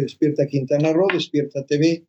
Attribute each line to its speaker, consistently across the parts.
Speaker 1: Despierta Quintana Roo, Despierta TV,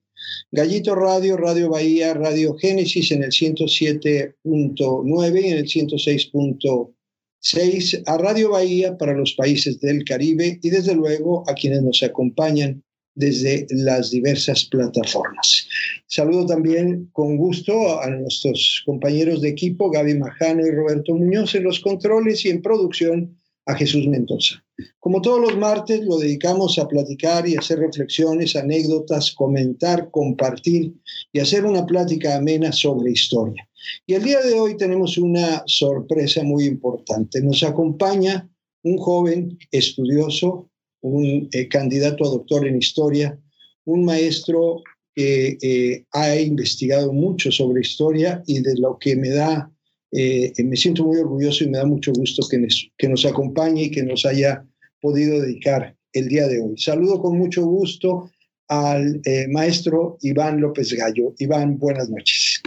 Speaker 1: Gallito Radio, Radio Bahía, Radio Génesis en el 107.9 y en el 106.6, a Radio Bahía para los países del Caribe y desde luego a quienes nos acompañan desde las diversas plataformas. Saludo también con gusto a nuestros compañeros de equipo, Gaby Majano y Roberto Muñoz en los controles y en producción a Jesús Mendoza. Como todos los martes, lo dedicamos a platicar y hacer reflexiones, anécdotas, comentar, compartir y hacer una plática amena sobre historia. Y el día de hoy tenemos una sorpresa muy importante. Nos acompaña un joven estudioso, un eh, candidato a doctor en historia, un maestro que eh, ha investigado mucho sobre historia y de lo que me da, eh, me siento muy orgulloso y me da mucho gusto que nos, acompañe y que nos haya podido dedicar el día de hoy. Saludo con mucho gusto al maestro Iván López Gallo. Iván, buenas noches.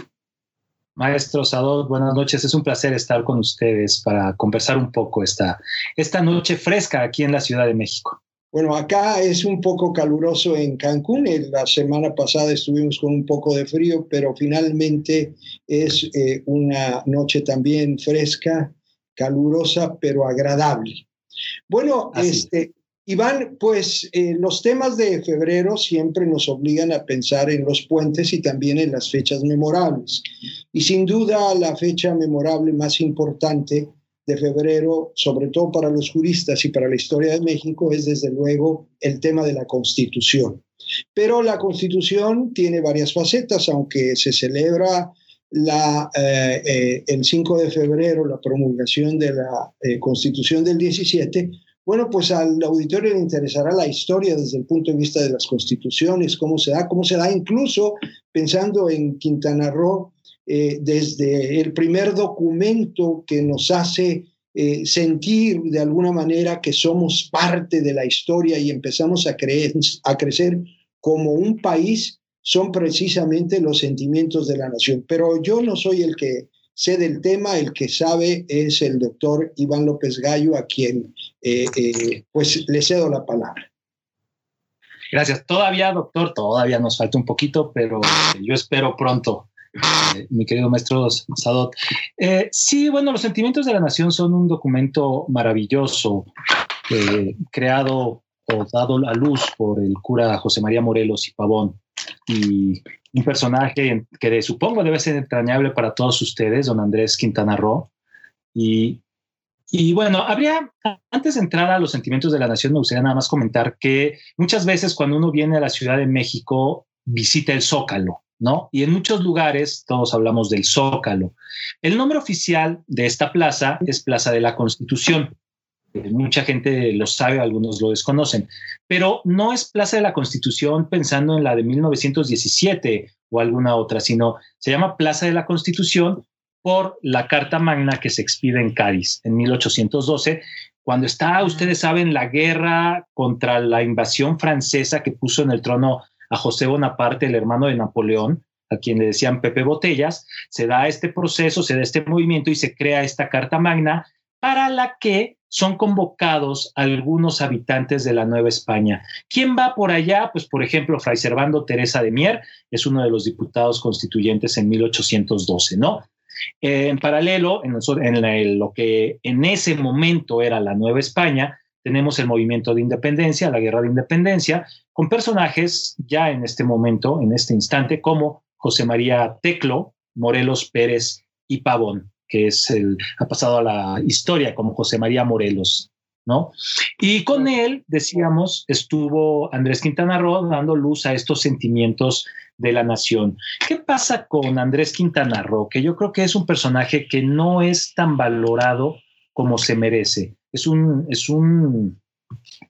Speaker 2: Maestro Sadot, buenas noches. Es un placer estar con ustedes para conversar un poco esta, esta noche fresca aquí en la Ciudad de México.
Speaker 1: Bueno, acá es un poco caluroso en Cancún. La semana pasada estuvimos con un poco de frío, pero finalmente es eh, una noche también fresca, calurosa, pero agradable. Bueno, este, Iván, pues eh, los temas de febrero siempre nos obligan a pensar en los puentes y también en las fechas memorables. Y sin duda la fecha memorable más importante de febrero, sobre todo para los juristas y para la historia de México, es desde luego el tema de la Constitución. Pero la Constitución tiene varias facetas, aunque se celebra la, eh, eh, el 5 de febrero la promulgación de la eh, Constitución del 17, bueno, pues al auditorio le interesará la historia desde el punto de vista de las constituciones, cómo se da, cómo se da incluso pensando en Quintana Roo, eh, desde el primer documento que nos hace eh, sentir de alguna manera que somos parte de la historia y empezamos a, creer, a crecer como un país, son precisamente los sentimientos de la nación. Pero yo no soy el que sé del tema, el que sabe es el doctor Iván López Gallo, a quien eh, pues le cedo la palabra.
Speaker 2: Gracias. Todavía, doctor, todavía nos falta un poquito, pero yo espero pronto eh, mi querido maestro Sadot. Eh, sí, bueno, Los Sentimientos de la Nación son un documento maravilloso eh, creado o dado a luz por el cura José María Morelos y Pavón. Y un personaje que supongo debe ser entrañable para todos ustedes, don Andrés Quintana Roo. Y, y bueno, habría, antes de entrar a los sentimientos de la nación, me gustaría nada más comentar que muchas veces cuando uno viene a la Ciudad de México, visita el Zócalo. ¿No? Y en muchos lugares todos hablamos del Zócalo. El nombre oficial de esta plaza es Plaza de la Constitución. Eh, mucha gente lo sabe, algunos lo desconocen, pero no es Plaza de la Constitución pensando en la de 1917 o alguna otra, sino se llama Plaza de la Constitución por la Carta Magna que se expide en Cádiz en 1812, cuando está, ustedes saben, la guerra contra la invasión francesa que puso en el trono a José Bonaparte, el hermano de Napoleón, a quien le decían Pepe Botellas, se da este proceso, se da este movimiento y se crea esta Carta Magna para la que son convocados algunos habitantes de la Nueva España. ¿Quién va por allá? Pues, por ejemplo, Fray Servando Teresa de Mier es uno de los diputados constituyentes en 1812, ¿no? en paralelo, en, en lo que en ese momento era la Nueva España, tenemos el movimiento de independencia, la guerra de independencia, con personajes ya en este momento, en este instante, como José María Teclo, Morelos Pérez y Pavón, que es el, ha pasado a la historia como José María Morelos, ¿no? Y con él, decíamos, estuvo Andrés Quintana Roo dando luz a estos sentimientos de la nación. ¿Qué pasa con Andrés Quintana Roo? Que yo creo que es un personaje que no es tan valorado como se merece es un, es un,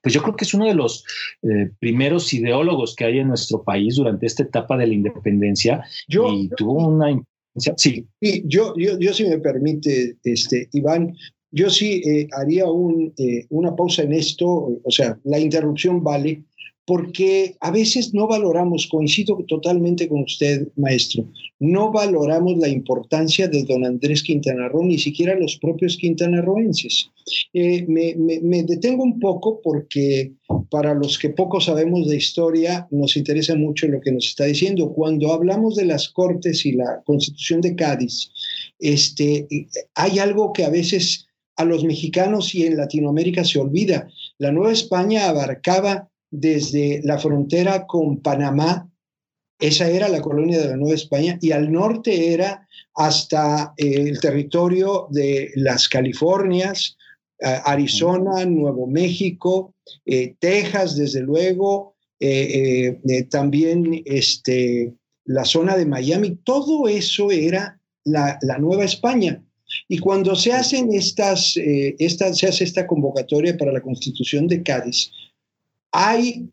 Speaker 2: pues yo creo que es uno de los eh, primeros ideólogos que hay en nuestro país durante esta etapa de la independencia yo, y tuvo una...
Speaker 1: Sí. sí yo, yo, yo, si me permite, este, Iván, yo sí eh, haría un, eh, una pausa en esto, o sea, la interrupción vale, porque a veces no valoramos, coincido totalmente con usted, maestro, no valoramos la importancia de don Andrés Quintana Roo, ni siquiera los propios quintanarroenses. Eh, me, me, detengo un poco porque para los que poco sabemos de historia nos interesa mucho lo que nos está diciendo. Cuando hablamos de las Cortes y la Constitución de Cádiz, este, hay algo que a veces a los mexicanos y en Latinoamérica se olvida. La Nueva España abarcaba desde la frontera con Panamá, esa era la colonia de la Nueva España, y al norte era hasta eh, el territorio de las Californias, Arizona, Nuevo México, eh, Texas, desde luego, eh, también este, la zona de Miami, todo eso era la, la Nueva España. Y cuando se hacen estas, estas, se hace esta convocatoria para la constitución de Cádiz, hay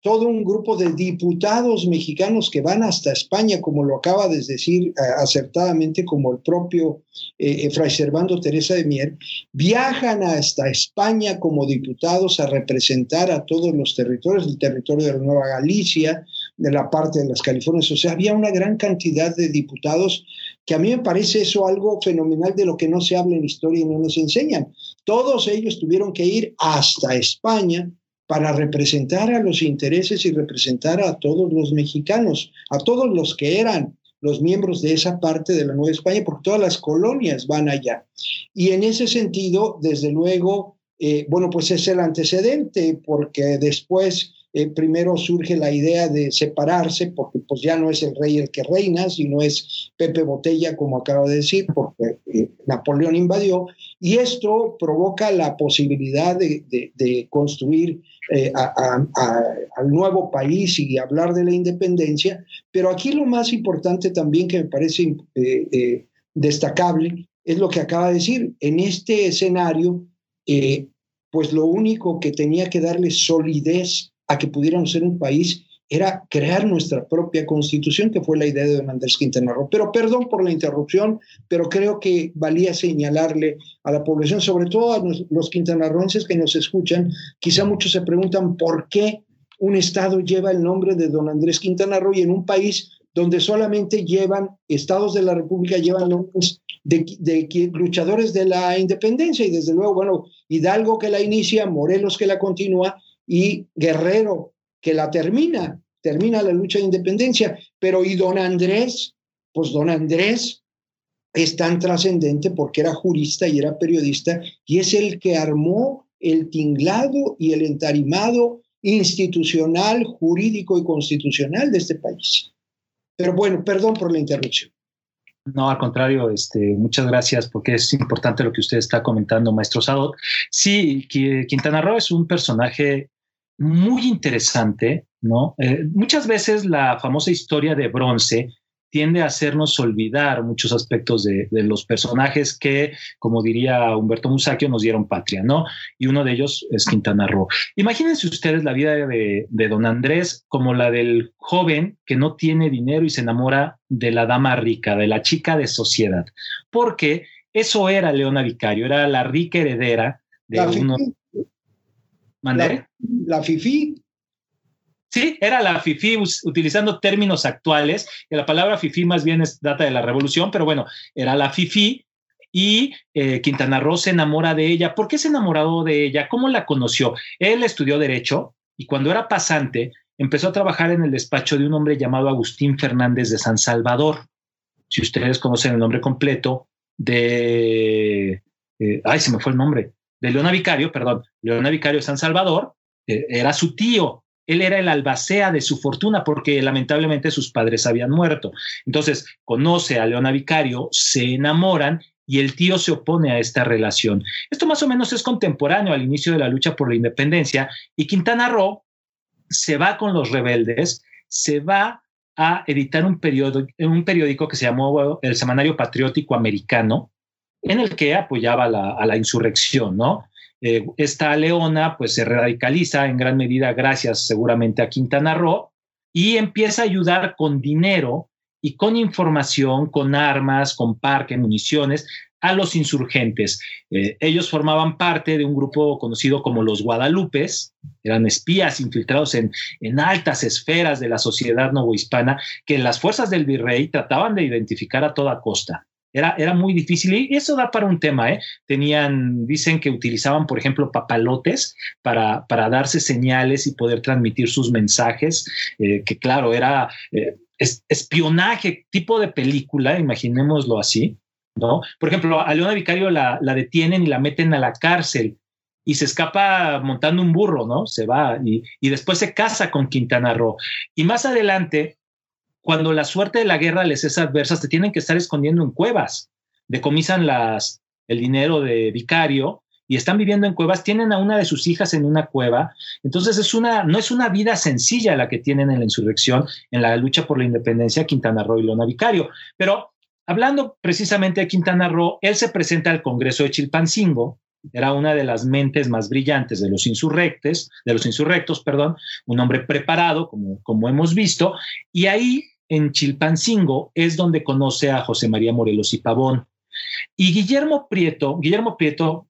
Speaker 1: todo un grupo de diputados mexicanos que van hasta España, como lo acaba de decir eh, acertadamente, como el propio eh, eh, Fray Servando Teresa de Mier, viajan hasta España como diputados a representar a todos los territorios, el territorio de la Nueva Galicia, de la parte de las Californias. O sea, había una gran cantidad de diputados que a mí me parece eso algo fenomenal de lo que no se habla en historia y no nos enseñan. Todos ellos tuvieron que ir hasta España para representar a los intereses y representar a todos los mexicanos, a todos los que eran los miembros de esa parte de la Nueva España, porque todas las colonias van allá. Y en ese sentido, desde luego, eh, bueno, pues es el antecedente, porque después eh, primero surge la idea de separarse, porque pues ya no es el rey el que reina, sino es Pepe Botella, como acabo de decir, porque eh, Napoleón invadió, y esto provoca la posibilidad de, de construir eh, al nuevo país y hablar de la independencia, pero aquí lo más importante también que me parece eh, eh, destacable es lo que acaba de decir. En este escenario, pues lo único que tenía que darle solidez a que pudiéramos ser un país era crear nuestra propia constitución, que fue la idea de don Andrés Quintana Roo. Pero perdón por la interrupción, pero creo que valía señalarle a la población, sobre todo a los quintanarroenses que nos escuchan, quizá muchos se preguntan por qué un estado lleva el nombre de don Andrés Quintana Roo y en un país donde solamente llevan, estados de la República llevan nombres de, de, luchadores de la independencia y desde luego, bueno, Hidalgo que la inicia, Morelos que la continúa y Guerrero que la termina, termina la lucha de independencia, pero ¿y don Andrés? Pues don Andrés es tan trascendente porque era jurista y era periodista y es el que armó el tinglado y el entarimado institucional, jurídico y constitucional de este país. Pero bueno, perdón por la interrupción.
Speaker 2: No, al contrario, este, muchas gracias porque es importante lo que usted está comentando, maestro Sadot. Sí, Quintana Roo es un personaje muy interesante, ¿no? Eh, muchas veces la famosa historia de bronce tiende a hacernos olvidar muchos aspectos de, los personajes que, como diría Humberto Musacchio, nos dieron patria, ¿no? Y uno de ellos es Quintana Roo. Imagínense ustedes la vida de, de don Andrés como la del joven que no tiene dinero y se enamora de la dama rica, de la chica de sociedad, porque eso era Leona Vicario, era la rica heredera de uno...
Speaker 1: La, la FIFI.
Speaker 2: Sí, era la FIFI utilizando términos actuales, que la palabra FIFI más bien es data de la revolución, pero bueno, era la FIFI y eh, Quintana Roo se enamora de ella. ¿Por qué se enamoró de ella? ¿Cómo la conoció? Él estudió Derecho y cuando era pasante empezó a trabajar en el despacho de un hombre llamado Agustín Fernández de San Salvador. Si ustedes conocen el nombre completo de... Eh, ay, se me fue el nombre de Leona Vicario, perdón, Leona Vicario San Salvador, eh, era su tío. Él era el albacea de su fortuna porque lamentablemente sus padres habían muerto. Entonces conoce a Leona Vicario, se enamoran y el tío se opone a esta relación. Esto más o menos es contemporáneo al inicio de la lucha por la independencia y Quintana Roo se va con los rebeldes, se va a editar un, un periódico que se llamó el Semanario Patriótico Americano, en el que apoyaba a la insurrección, ¿no? Eh, esta leona pues se radicaliza en gran medida gracias seguramente a Quintana Roo y empieza a ayudar con dinero y con información, con armas, con parque, municiones a los insurgentes. Eh, ellos formaban parte de un grupo conocido como los Guadalupes, eran espías infiltrados en, en altas esferas de la sociedad novohispana que las fuerzas del virrey trataban de identificar a toda costa. Era, era, muy difícil y eso da para un tema. ¿eh? Tenían, dicen que utilizaban, por ejemplo, papalotes para, para darse señales y poder transmitir sus mensajes, eh, que claro, era eh, espionaje, tipo de película, imaginémoslo así. ¿no? Por ejemplo, a Leona Vicario la, detienen y la meten a la cárcel y se escapa montando un burro, ¿no? Se va y, después se casa con Quintana Roo. Y más adelante, cuando la suerte de la guerra les es adversa, se tienen que estar escondiendo en cuevas, decomisan las, el dinero de Vicario y están viviendo en cuevas, tienen a una de sus hijas en una cueva, entonces es una, no es una vida sencilla la que tienen en la insurrección, en la lucha por la independencia Quintana Roo y Leona Vicario, pero Hablando precisamente de Quintana Roo, él se presenta al Congreso de Chilpancingo, era una de las mentes más brillantes de los insurrectes, de los insurrectos, perdón, un hombre preparado, como, como hemos visto, y ahí en Chilpancingo es donde conoce a José María Morelos y Pavón. Y Guillermo Prieto, Guillermo Prieto,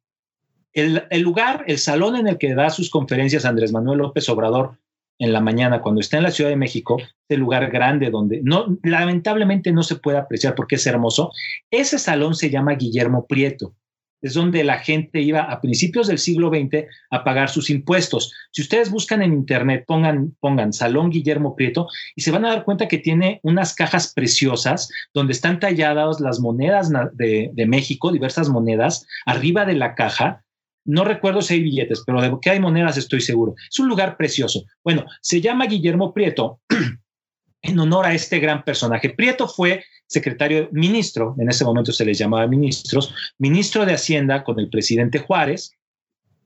Speaker 2: el, el lugar, el salón en el que da sus conferencias Andrés Manuel López Obrador en la mañana cuando está en la Ciudad de México, el lugar grande donde no, lamentablemente no se puede apreciar porque es hermoso, ese salón se llama Guillermo Prieto. Es donde la gente iba a principios del siglo XX a pagar sus impuestos. Si ustedes buscan en internet, pongan, pongan Salón Guillermo Prieto y se van a dar cuenta que tiene unas cajas preciosas donde están talladas las monedas de, de México, diversas monedas, arriba de la caja no recuerdo si hay billetes, pero de que hay monedas estoy seguro. Es un lugar precioso. Bueno, se llama Guillermo Prieto en honor a este gran personaje. Prieto fue secretario, ministro, en ese momento se les llamaba ministros, ministro de Hacienda con el presidente Juárez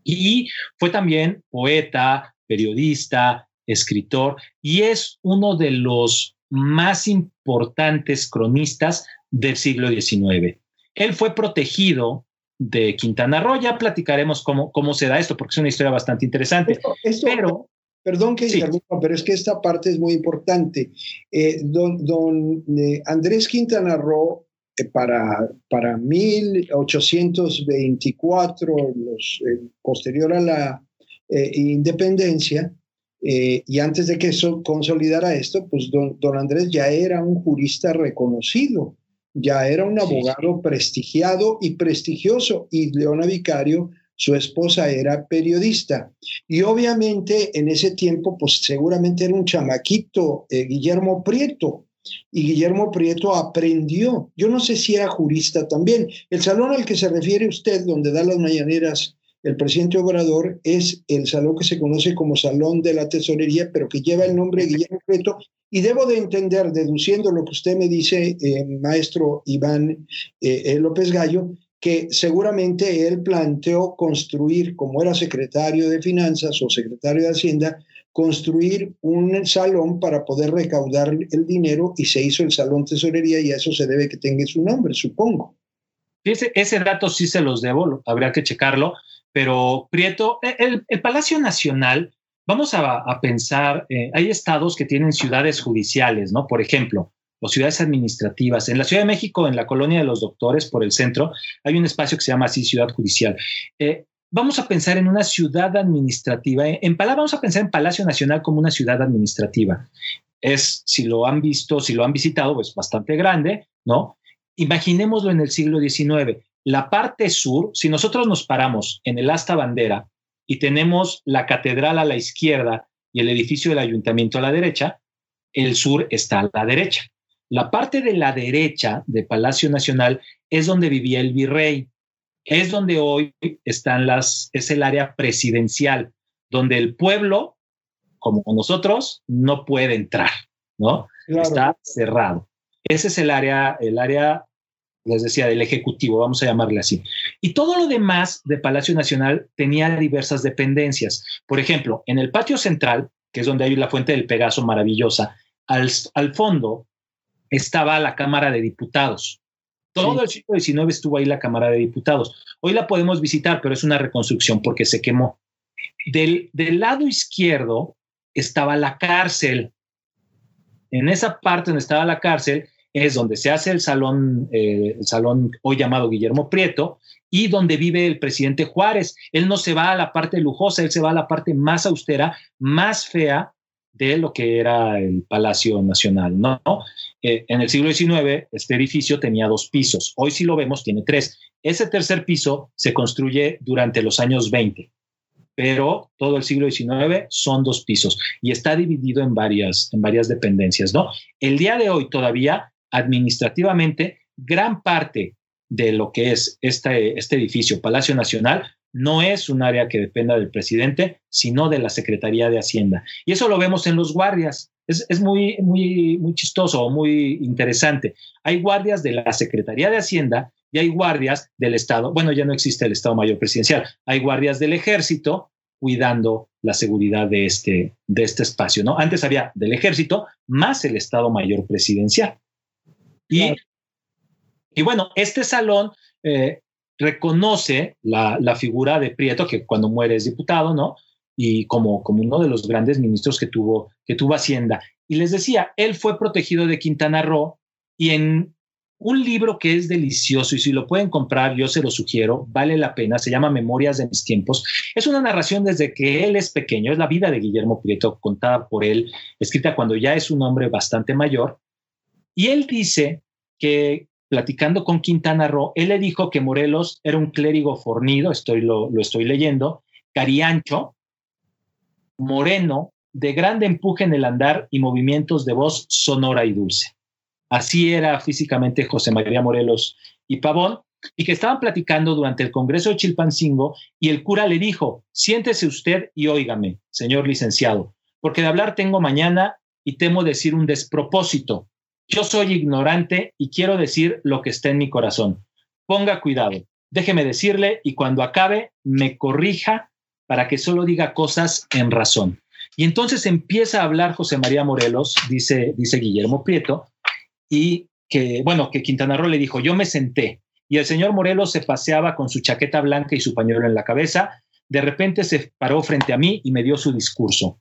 Speaker 2: y fue también poeta, periodista, escritor y es uno de los más importantes cronistas del siglo XIX. Él fue protegido de Quintana Roo. Ya platicaremos cómo, cómo se da esto, porque es una historia bastante interesante. pero,
Speaker 1: perdón que interrumpa, pero es que esta parte es muy importante. Eh, don, don eh, Andrés Quintana Roo, eh, para, para 1824, los, posterior a la independencia, y antes de que eso consolidara esto, pues don, don Andrés ya era un jurista reconocido ya era un abogado prestigiado y prestigioso y Leona Vicario, su esposa, era periodista. Y obviamente en ese tiempo, pues seguramente era un chamaquito, eh, Guillermo Prieto. Y Guillermo Prieto aprendió, yo no sé si era jurista también. El salón al que se refiere usted, donde da las mañaneras el presidente Obrador, es el salón que se conoce como Salón de la Tesorería, pero que lleva el nombre de Guillermo Prieto y debo de entender, deduciendo lo que usted me dice, eh, maestro Iván eh, eh, López Gallo, que seguramente él planteó construir, como era secretario de Finanzas o secretario de Hacienda, construir un salón para poder recaudar el dinero y se hizo el Salón Tesorería y a eso se debe que tenga su nombre, supongo.
Speaker 2: Ese, ese dato sí se los debo, habría que checarlo, pero Prieto, el, el Palacio Nacional Vamos a, pensar, eh, hay estados que tienen ciudades judiciales, ¿no? Por ejemplo, o ciudades administrativas. En la Ciudad de México, en la colonia de los doctores, por el centro, hay un espacio que se llama así Ciudad Judicial. Eh, vamos a pensar en una ciudad administrativa. En Pala, vamos a pensar en Palacio Nacional como una ciudad administrativa. Es, si lo han visto, si lo han visitado, pues bastante grande, ¿no? Imaginémoslo en el siglo XIX. La parte sur, si nosotros nos paramos en el asta bandera y tenemos la catedral a la izquierda y el edificio del ayuntamiento a la derecha, el sur está a la derecha. La parte de la derecha de Palacio Nacional es donde vivía el virrey, es donde hoy están las, es el área presidencial, donde el pueblo, como nosotros, no puede entrar, ¿no? Está cerrado. Ese es el área, el área les decía, del Ejecutivo, vamos a llamarle así. Y todo lo demás de Palacio Nacional tenía diversas dependencias. Por ejemplo, en el patio central, que es donde hay la fuente del Pegaso maravillosa, al, al fondo estaba la Cámara de Diputados. Todo el siglo XIX estuvo ahí la Cámara de Diputados. Hoy la podemos visitar, pero es una reconstrucción porque se quemó. Del, del lado izquierdo estaba la cárcel. En esa parte donde estaba la cárcel es donde se hace el salón, eh, el salón hoy llamado Guillermo Prieto, y donde vive el presidente Juárez. Él no se va a la parte lujosa, él se va a la parte más austera, más fea de lo que era el Palacio Nacional, ¿no? Eh, en el siglo XIX, este edificio tenía dos pisos. Hoy, si lo vemos, tiene tres. Ese tercer piso se construye durante los años 20, pero todo el siglo XIX son dos pisos y está dividido en varias, en varias dependencias, ¿no? El día de hoy todavía, administrativamente, gran parte de lo que es este, este edificio, Palacio Nacional, no es un área que dependa del presidente, sino de la Secretaría de Hacienda. Y eso lo vemos en los guardias. Es, es muy, muy, muy chistoso muy interesante. Hay guardias de la Secretaría de Hacienda y hay guardias del Estado. Bueno, ya no existe el Estado Mayor Presidencial. Hay guardias del Ejército cuidando la seguridad de este, de este espacio. ¿no? Antes había del Ejército más el Estado Mayor Presidencial. Y, y bueno, este salón eh, reconoce la, figura de Prieto, que cuando muere es diputado, ¿no? Y como, como uno de los grandes ministros que tuvo, que tuvo Hacienda. Y les decía, él fue protegido de Quintana Roo y en un libro que es delicioso y si lo pueden comprar, yo se lo sugiero, vale la pena, se llama Memorias de mis tiempos. Es una narración desde que él es pequeño, es la vida de Guillermo Prieto contada por él, escrita cuando ya es un hombre bastante mayor. Y él dice que platicando con Quintana Roo, él le dijo que Morelos era un clérigo fornido, estoy, lo, lo estoy leyendo, cariancho, moreno, de grande empuje en el andar y movimientos de voz sonora y dulce. Así era físicamente José María Morelos y Pavón, y que estaban platicando durante el Congreso de Chilpancingo y el cura le dijo, siéntese usted y óigame, señor licenciado, porque de hablar tengo mañana y temo decir un despropósito. Yo soy ignorante y quiero decir lo que está en mi corazón. Ponga cuidado, déjeme decirle y cuando acabe me corrija para que solo diga cosas en razón. Y entonces empieza a hablar José María Morelos, dice, dice Guillermo Prieto, y que, bueno, que Quintana Roo le dijo, yo me senté y el señor Morelos se paseaba con su chaqueta blanca y su pañuelo en la cabeza. De repente se paró frente a mí y me dio su discurso.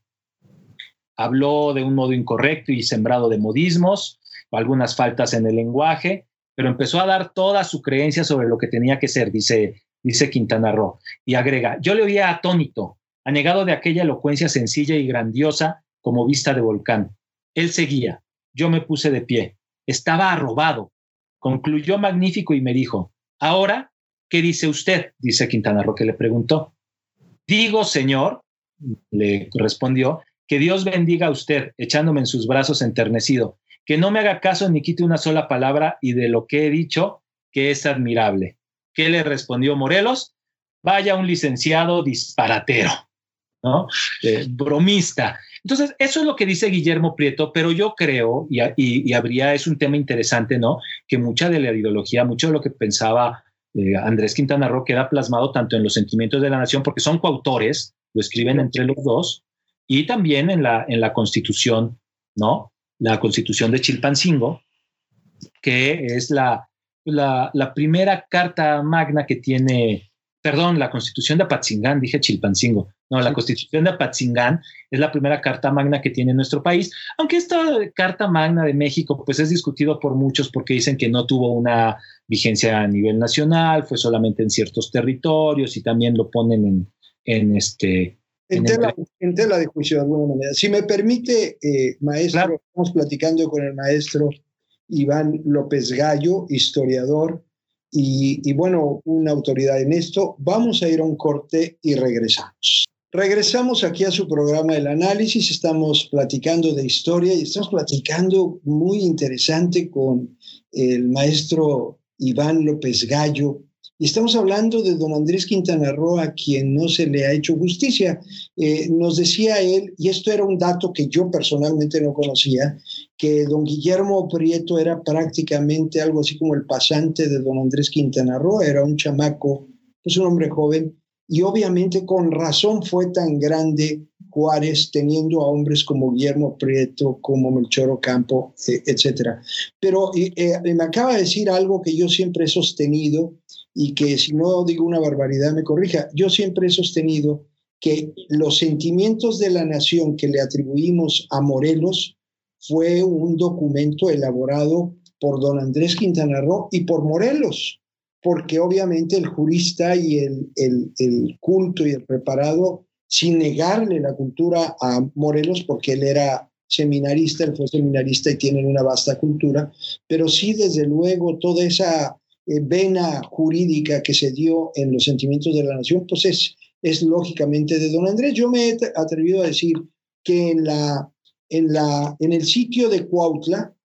Speaker 2: Habló de un modo incorrecto y sembrado de modismos, algunas faltas en el lenguaje, pero empezó a dar toda su creencia sobre lo que tenía que ser, dice, dice Quintana Roo. Y agrega, yo le oía atónito, anegado de aquella elocuencia sencilla y grandiosa como vista de volcán. Él seguía, yo me puse de pie, estaba arrobado. Concluyó magnífico y me dijo, ahora, ¿qué dice usted? Dice Quintana Roo que le preguntó. Digo, señor, le respondió, que Dios bendiga a usted, echándome en sus brazos enternecido, que no me haga caso ni quite una sola palabra y de lo que he dicho, que es admirable. ¿Qué le respondió Morelos? Vaya un licenciado disparatero, ¿no? Eh, bromista. Entonces, eso es lo que dice Guillermo Prieto, pero yo creo, y, habría, es un tema interesante, ¿no? Que mucha de la ideología, mucho de lo que pensaba eh, Andrés Quintana Roo queda plasmado tanto en los sentimientos de la nación, porque son coautores, lo escriben entre los dos, y también en la, en la constitución, ¿no? La Constitución de Chilpancingo, que es la, la, primera carta magna que tiene, perdón, la Constitución de Apatzingán, dije Chilpancingo, no, la Constitución de Apatzingán es la primera carta magna que tiene nuestro país, aunque esta carta magna de México pues es discutido por muchos porque dicen que no tuvo una vigencia a nivel nacional, fue solamente en ciertos territorios y también lo ponen en, en este
Speaker 1: en, tela, de juicio de alguna manera. Si me permite, eh, maestro, estamos platicando con el maestro Iván López Gallo, historiador y, y, bueno, una autoridad en esto. Vamos a ir a un corte y regresamos. Regresamos aquí a su programa El Análisis, estamos platicando de historia y estamos platicando muy interesante con el maestro Iván López Gallo, y estamos hablando de don Andrés Quintana Roo, a quien no se le ha hecho justicia. Eh, nos decía él, y esto era un dato que yo personalmente no conocía, que don Guillermo Prieto era prácticamente algo así como el pasante de don Andrés Quintana Roo, era un chamaco, pues un hombre joven, y obviamente con razón fue tan grande Juárez teniendo a hombres como Guillermo Prieto, como Melchor Ocampo, eh, etcétera. Pero eh, me acaba de decir algo que yo siempre he sostenido, y que si no digo una barbaridad me corrija. Yo siempre he sostenido que los sentimientos de la nación que le atribuimos a Morelos fue un documento elaborado por don Andrés Quintana Roo y por Morelos, porque obviamente el jurista y el, el, culto y el preparado, sin negarle la cultura a Morelos, porque él era seminarista, él fue seminarista y tienen una vasta cultura, pero sí desde luego toda esa vena jurídica que se dio en los sentimientos de la nación, pues es, es lógicamente de don Andrés. Yo me he atrevido a decir que en, la, en, la, en el sitio de Cuautla,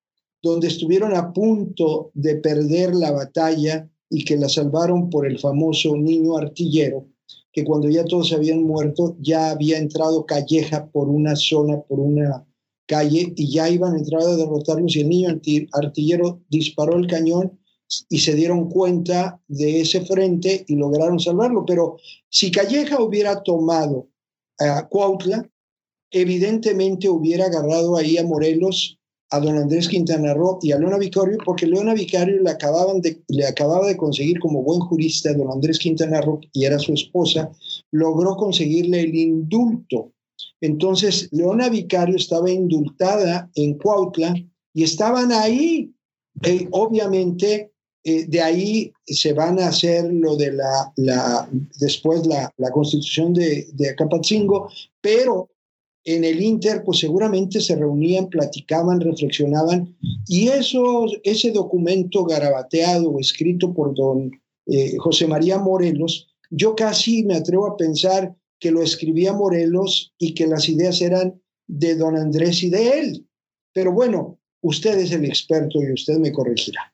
Speaker 1: donde estuvieron a punto de perder la batalla y que la salvaron por el famoso niño artillero, que cuando ya todos habían muerto, ya había entrado Calleja por una zona, por una calle, y ya iban a entrar a derrotarlos, y el niño artillero disparó el cañón y se dieron cuenta de ese frente y lograron salvarlo. Pero si Calleja hubiera tomado a Cuautla, evidentemente hubiera agarrado ahí a Morelos, a don Andrés Quintana Roo y a Leona Vicario, porque Leona Vicario le, acababan de, le acababa de conseguir como buen jurista don Andrés Quintana Roo, y era su esposa, logró conseguirle el indulto. Entonces, Leona Vicario estaba indultada en Cuautla y estaban ahí. Eh, obviamente, eh, de ahí se van a hacer lo de la, después la, constitución de, de pero en el Inter, pues seguramente se reunían, platicaban, reflexionaban, y eso, ese documento garabateado, escrito por don eh, José María Morelos, yo casi me atrevo a pensar que lo escribía Morelos y que las ideas eran de don Andrés y de él. Pero bueno, usted es el experto y usted me corregirá.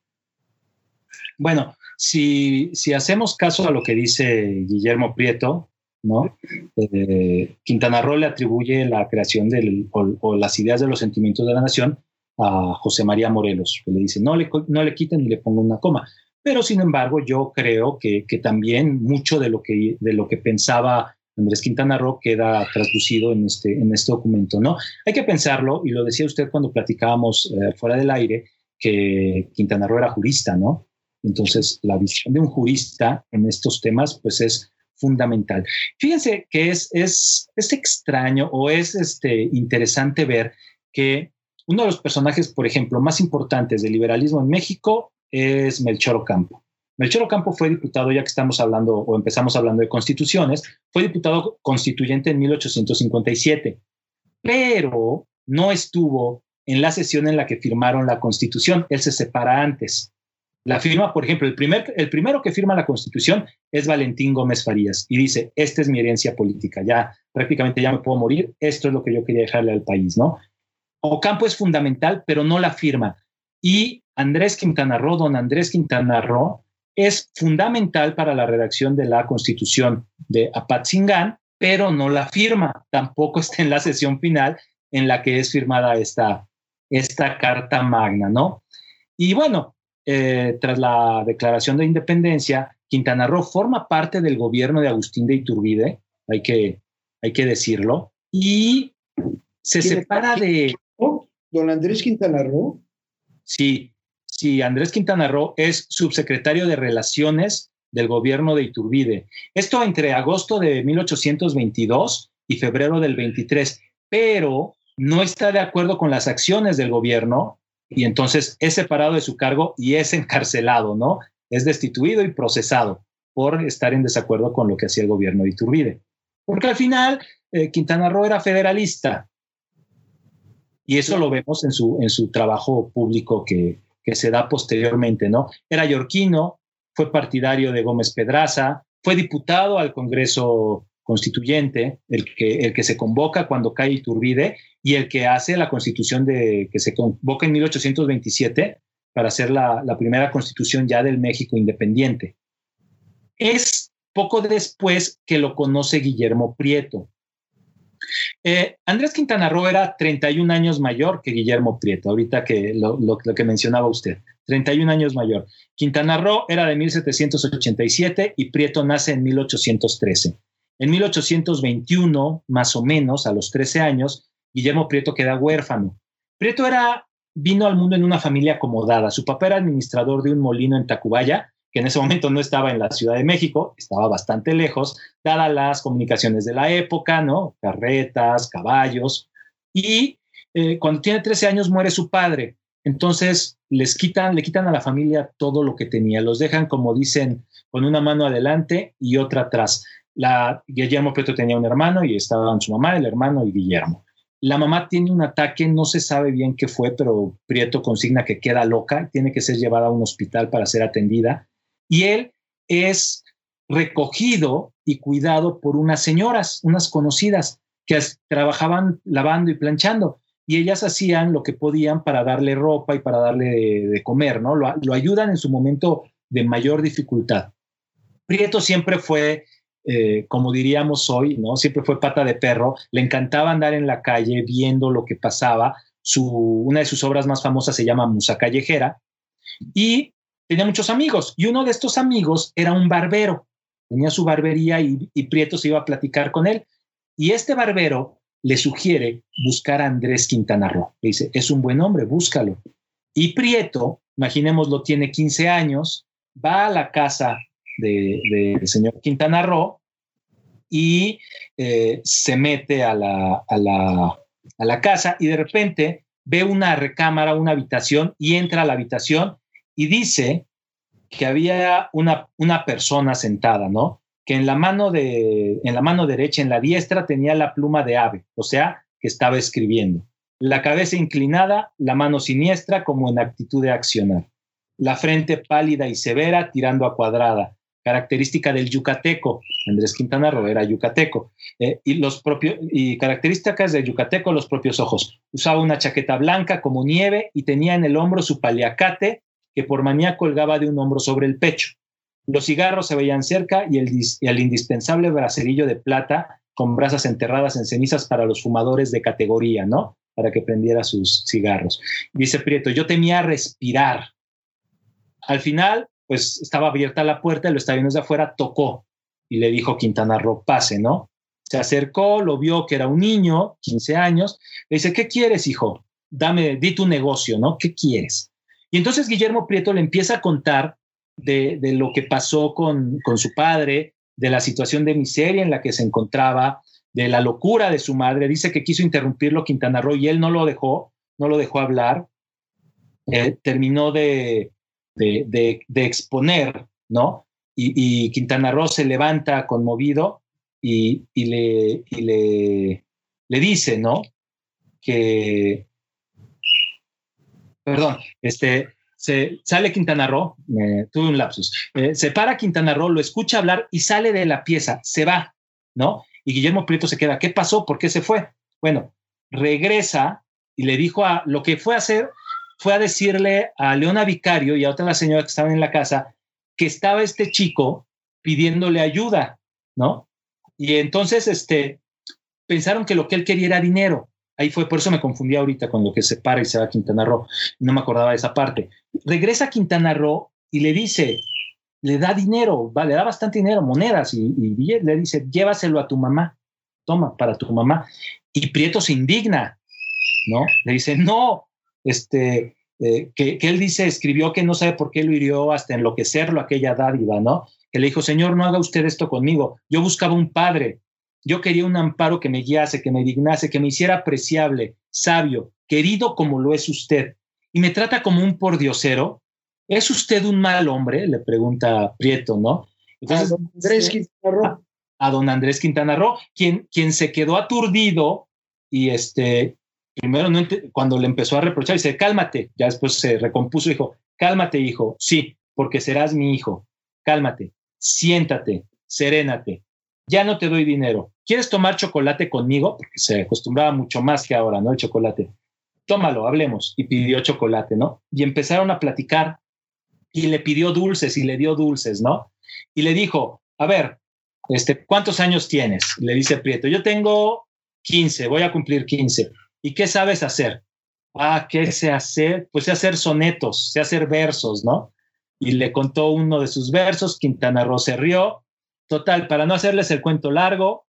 Speaker 2: Bueno, si, hacemos caso a lo que dice Guillermo Prieto, ¿no? Eh, Quintana Roo le atribuye la creación del, o, las ideas de los sentimientos de la nación a José María Morelos, que le dice, no le, no le quiten ni le pongo una coma. Pero sin embargo, yo creo que, también mucho de lo que, de lo que pensaba Andrés Quintana Roo queda traducido en este, este documento, ¿no? Hay que pensarlo, y lo decía usted cuando platicábamos eh, fuera del aire, que Quintana Roo era jurista, ¿no? Entonces, la visión de un jurista en estos temas, pues es fundamental. Fíjense que es, es, es extraño o es este, interesante ver que uno de los personajes, por ejemplo, más importantes del liberalismo en México es Melchor Ocampo. Melchor Ocampo fue diputado, ya que estamos hablando o empezamos hablando de constituciones, fue diputado constituyente en 1857, pero no estuvo en la sesión en la que firmaron la constitución. Él se separa antes. La firma, por ejemplo, el, primer, el primero que firma la Constitución es Valentín Gómez Farías y dice, esta es mi herencia política, ya prácticamente ya me puedo morir, esto es lo que yo quería dejarle al país, ¿no? Ocampo es fundamental, pero no la firma. Y Andrés Quintana Roo, don Andrés Quintana Roo, es fundamental para la redacción de la Constitución de Apatzingán, pero no la firma, tampoco está en la sesión final en la que es firmada esta, esta carta magna, ¿no? Y bueno, eh, tras la declaración de independencia, Quintana Roo forma parte del gobierno de Agustín de Iturbide, hay que, hay que decirlo, y se separa de...
Speaker 1: ¿Don Andrés Quintana Roo?
Speaker 2: Sí, sí, Andrés Quintana Roo es subsecretario de Relaciones del gobierno de Iturbide. Esto entre agosto de 1822 y febrero del 23, pero no está de acuerdo con las acciones del gobierno y entonces es separado de su cargo y es encarcelado, ¿no? Es destituido y procesado por estar en desacuerdo con lo que hacía el gobierno de Iturbide. Porque al final eh, Quintana Roo era federalista y eso lo vemos en su, en su trabajo público que, que se da posteriormente, ¿no? Era yorquino, fue partidario de Gómez Pedraza, fue diputado al Congreso Constituyente, el que, el que se convoca cuando cae Iturbide y el que hace la constitución de, que se convoca en 1827 para hacer la, primera constitución ya del México independiente. Es poco después que lo conoce Guillermo Prieto. Eh, Andrés Quintana Roo era 31 años mayor que Guillermo Prieto, ahorita que lo, lo, que mencionaba usted, 31 años mayor. Quintana Roo era de 1787 y Prieto nace en 1813. En 1821, más o menos, a los 13 años, Guillermo Prieto queda huérfano. Prieto era, vino al mundo en una familia acomodada. Su papá era administrador de un molino en Tacubaya, que en ese momento no estaba en la Ciudad de México, estaba bastante lejos, dadas las comunicaciones de la época, ¿no? Carretas, caballos. Y eh, cuando tiene 13 años muere su padre. Entonces les quitan, le quitan a la familia todo lo que tenía, los dejan, como dicen, con una mano adelante y otra atrás. La, Guillermo Prieto tenía un hermano y estaban su mamá, el hermano y Guillermo. La mamá tiene un ataque, no se sabe bien qué fue, pero Prieto consigna que queda loca, tiene que ser llevada a un hospital para ser atendida. Y él es recogido y cuidado por unas señoras, unas conocidas, que trabajaban lavando y planchando. Y ellas hacían lo que podían para darle ropa y para darle de, comer, ¿no? Lo, lo, ayudan en su momento de mayor dificultad. Prieto siempre fue eh, como diríamos hoy, ¿no? Siempre fue pata de perro, le encantaba andar en la calle viendo lo que pasaba. Su, una de sus obras más famosas se llama Musa Callejera y tenía muchos amigos y uno de estos amigos era un barbero, tenía su barbería y, Prieto se iba a platicar con él y este barbero le sugiere buscar a Andrés Quintana Roo. Le dice, es un buen hombre, búscalo. Y Prieto, imaginémoslo, tiene 15 años, va a la casa del señor Quintana Roo y eh, se mete a la, a, la, a la casa y de repente ve una recámara, una habitación y entra a la habitación y dice que había una, una persona sentada, ¿no? Que en la, mano de, en la mano derecha, en la diestra, tenía la pluma de ave, o sea, que estaba escribiendo. La cabeza inclinada, la mano siniestra como en actitud de accionar. La frente pálida y severa, tirando a cuadrada característica del yucateco. Andrés Quintana Roo era yucateco. Eh, y, los propios, y características del yucateco, los propios ojos. Usaba una chaqueta blanca como nieve y tenía en el hombro su paliacate que por manía colgaba de un hombro sobre el pecho. Los cigarros se veían cerca y el, indispensable bracerillo de plata con brasas enterradas en cenizas para los fumadores de categoría, ¿no? Para que prendiera sus cigarros. Dice Prieto, yo temía respirar. Al final pues estaba abierta la puerta, lo estaba viendo desde afuera, tocó y le dijo Quintana Roo, pase, ¿no? Se acercó, lo vio que era un niño, 15 años, le dice, ¿qué quieres, hijo? Dame, di tu negocio, ¿no? ¿Qué quieres? Y entonces Guillermo Prieto le empieza a contar de, lo que pasó con, con su padre, de la situación de miseria en la que se encontraba, de la locura de su madre. Dice que quiso interrumpirlo Quintana Roo y él no lo dejó, no lo dejó hablar. Eh, terminó de, de, exponer, ¿no? Y, Quintana Roo se levanta conmovido y, le, le, le, dice, ¿no? Que, perdón, este, se, sale Quintana Roo, tuve un lapsus, eh, se para Quintana Roo, lo escucha hablar y sale de la pieza, se va, ¿no? Y Guillermo Prieto se queda, ¿qué pasó? ¿Por qué se fue? Bueno, regresa y le dijo a lo que fue a hacer fue a decirle a Leona Vicario y a otra señora que estaban en la casa que estaba este chico pidiéndole ayuda, ¿no? Y entonces este, pensaron que lo que él quería era dinero. Ahí fue, por eso me confundí ahorita con lo que se para y se va a Quintana Roo. No me acordaba de esa parte. Regresa a Quintana Roo y le dice, le da dinero, le da bastante dinero, monedas, y, y le dice, llévaselo a tu mamá, toma, para tu mamá. Y Prieto se indigna, ¿no? Le dice, no, este, eh, que, él dice, escribió que no sabe por qué lo hirió hasta enloquecerlo aquella dádiva, ¿no? Que le dijo, Señor, no haga usted esto conmigo. Yo buscaba un padre, yo quería un amparo que me guiase, que me dignase, que me hiciera apreciable, sabio, querido como lo es usted. Y me trata como un pordiosero. ¿Es usted un mal hombre? Le pregunta Prieto, ¿no?
Speaker 1: a don Andrés Quintana Roo.
Speaker 2: A, don Andrés Quintana Roo, quien, quien se quedó aturdido y, este, primero no cuando le empezó a reprochar, dice, cálmate, ya después se recompuso y dijo, cálmate, hijo, sí, porque serás mi hijo, cálmate, siéntate, serénate, ya no te doy dinero, ¿quieres tomar chocolate conmigo? Porque se acostumbraba mucho más que ahora, ¿no? El chocolate. Tómalo, hablemos. Y pidió chocolate, ¿no? Y empezaron a platicar y le pidió dulces y le dio dulces, ¿no? Y le dijo, a ver, este, ¿cuántos años tienes? Le dice Prieto, yo tengo 15, voy a cumplir 15. ¿Y qué sabes hacer? Ah, ¿qué sé hacer? Pues sé hacer sonetos, sé hacer versos, ¿no? Y le contó uno de sus versos, Quintana Roo se rió. Total, para no hacerles el cuento largo,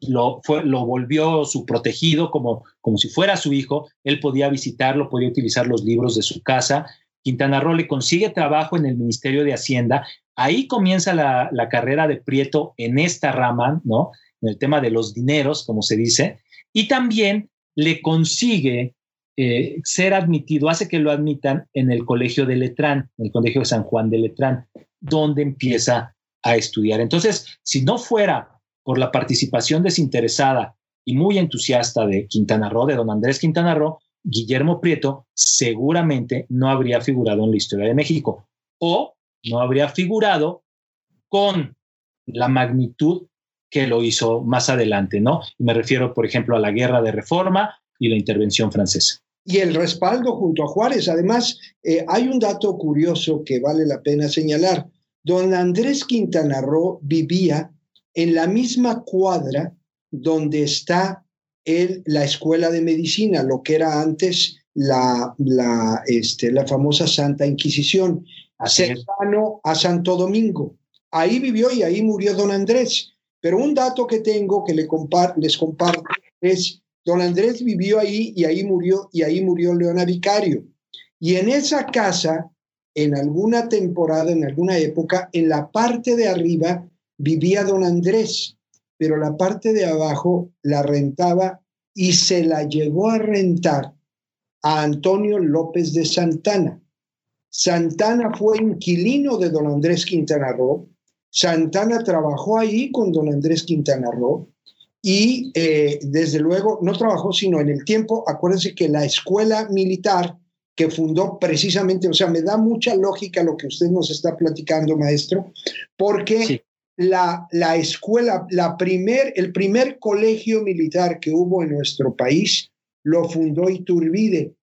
Speaker 2: lo, fue, lo volvió su protegido como, como si fuera su hijo. Él podía visitarlo, podía utilizar los libros de su casa. Quintana Roo le consigue trabajo en el Ministerio de Hacienda. Ahí comienza la, la carrera de Prieto en esta rama, ¿no? En el tema de los dineros, como se dice. Y también le consigue eh, ser admitido, hace que lo admitan en el colegio de Letrán, en el colegio de San Juan de Letrán, donde empieza a estudiar. Entonces, si no fuera por la participación desinteresada y muy entusiasta de Quintana Roo, de don Andrés Quintana Roo, Guillermo Prieto seguramente no habría figurado en la historia de México o no habría figurado con la magnitud que lo hizo más adelante, ¿no? Y me refiero, por ejemplo, a la guerra de reforma y la intervención francesa.
Speaker 1: Y el respaldo junto a Juárez. Además, eh, hay un dato curioso que vale la pena señalar. Don Andrés Quintana Roo vivía en la misma cuadra donde está el, la escuela de medicina, lo que era antes la, la, este, la famosa Santa Inquisición, cercano a Santo Domingo. Ahí vivió y ahí murió don Andrés. Pero un dato que tengo que le les comparto es, don Andrés vivió ahí y ahí murió, y ahí murió Leona Vicario. Y en esa casa, en alguna temporada, en alguna época, en la parte de arriba vivía don Andrés, pero la parte de abajo la rentaba y se la llegó a rentar a Antonio López de Santana. Santana fue inquilino de don Andrés Quintana Roo Santana trabajó ahí con don Andrés Quintana Roo y eh, desde luego no trabajó sino en el tiempo, acuérdense que la escuela militar que fundó precisamente, o sea, me da mucha lógica lo que usted nos está platicando, maestro, porque la, la escuela, la primer, el primer colegio militar que hubo en nuestro país lo fundó Iturbide.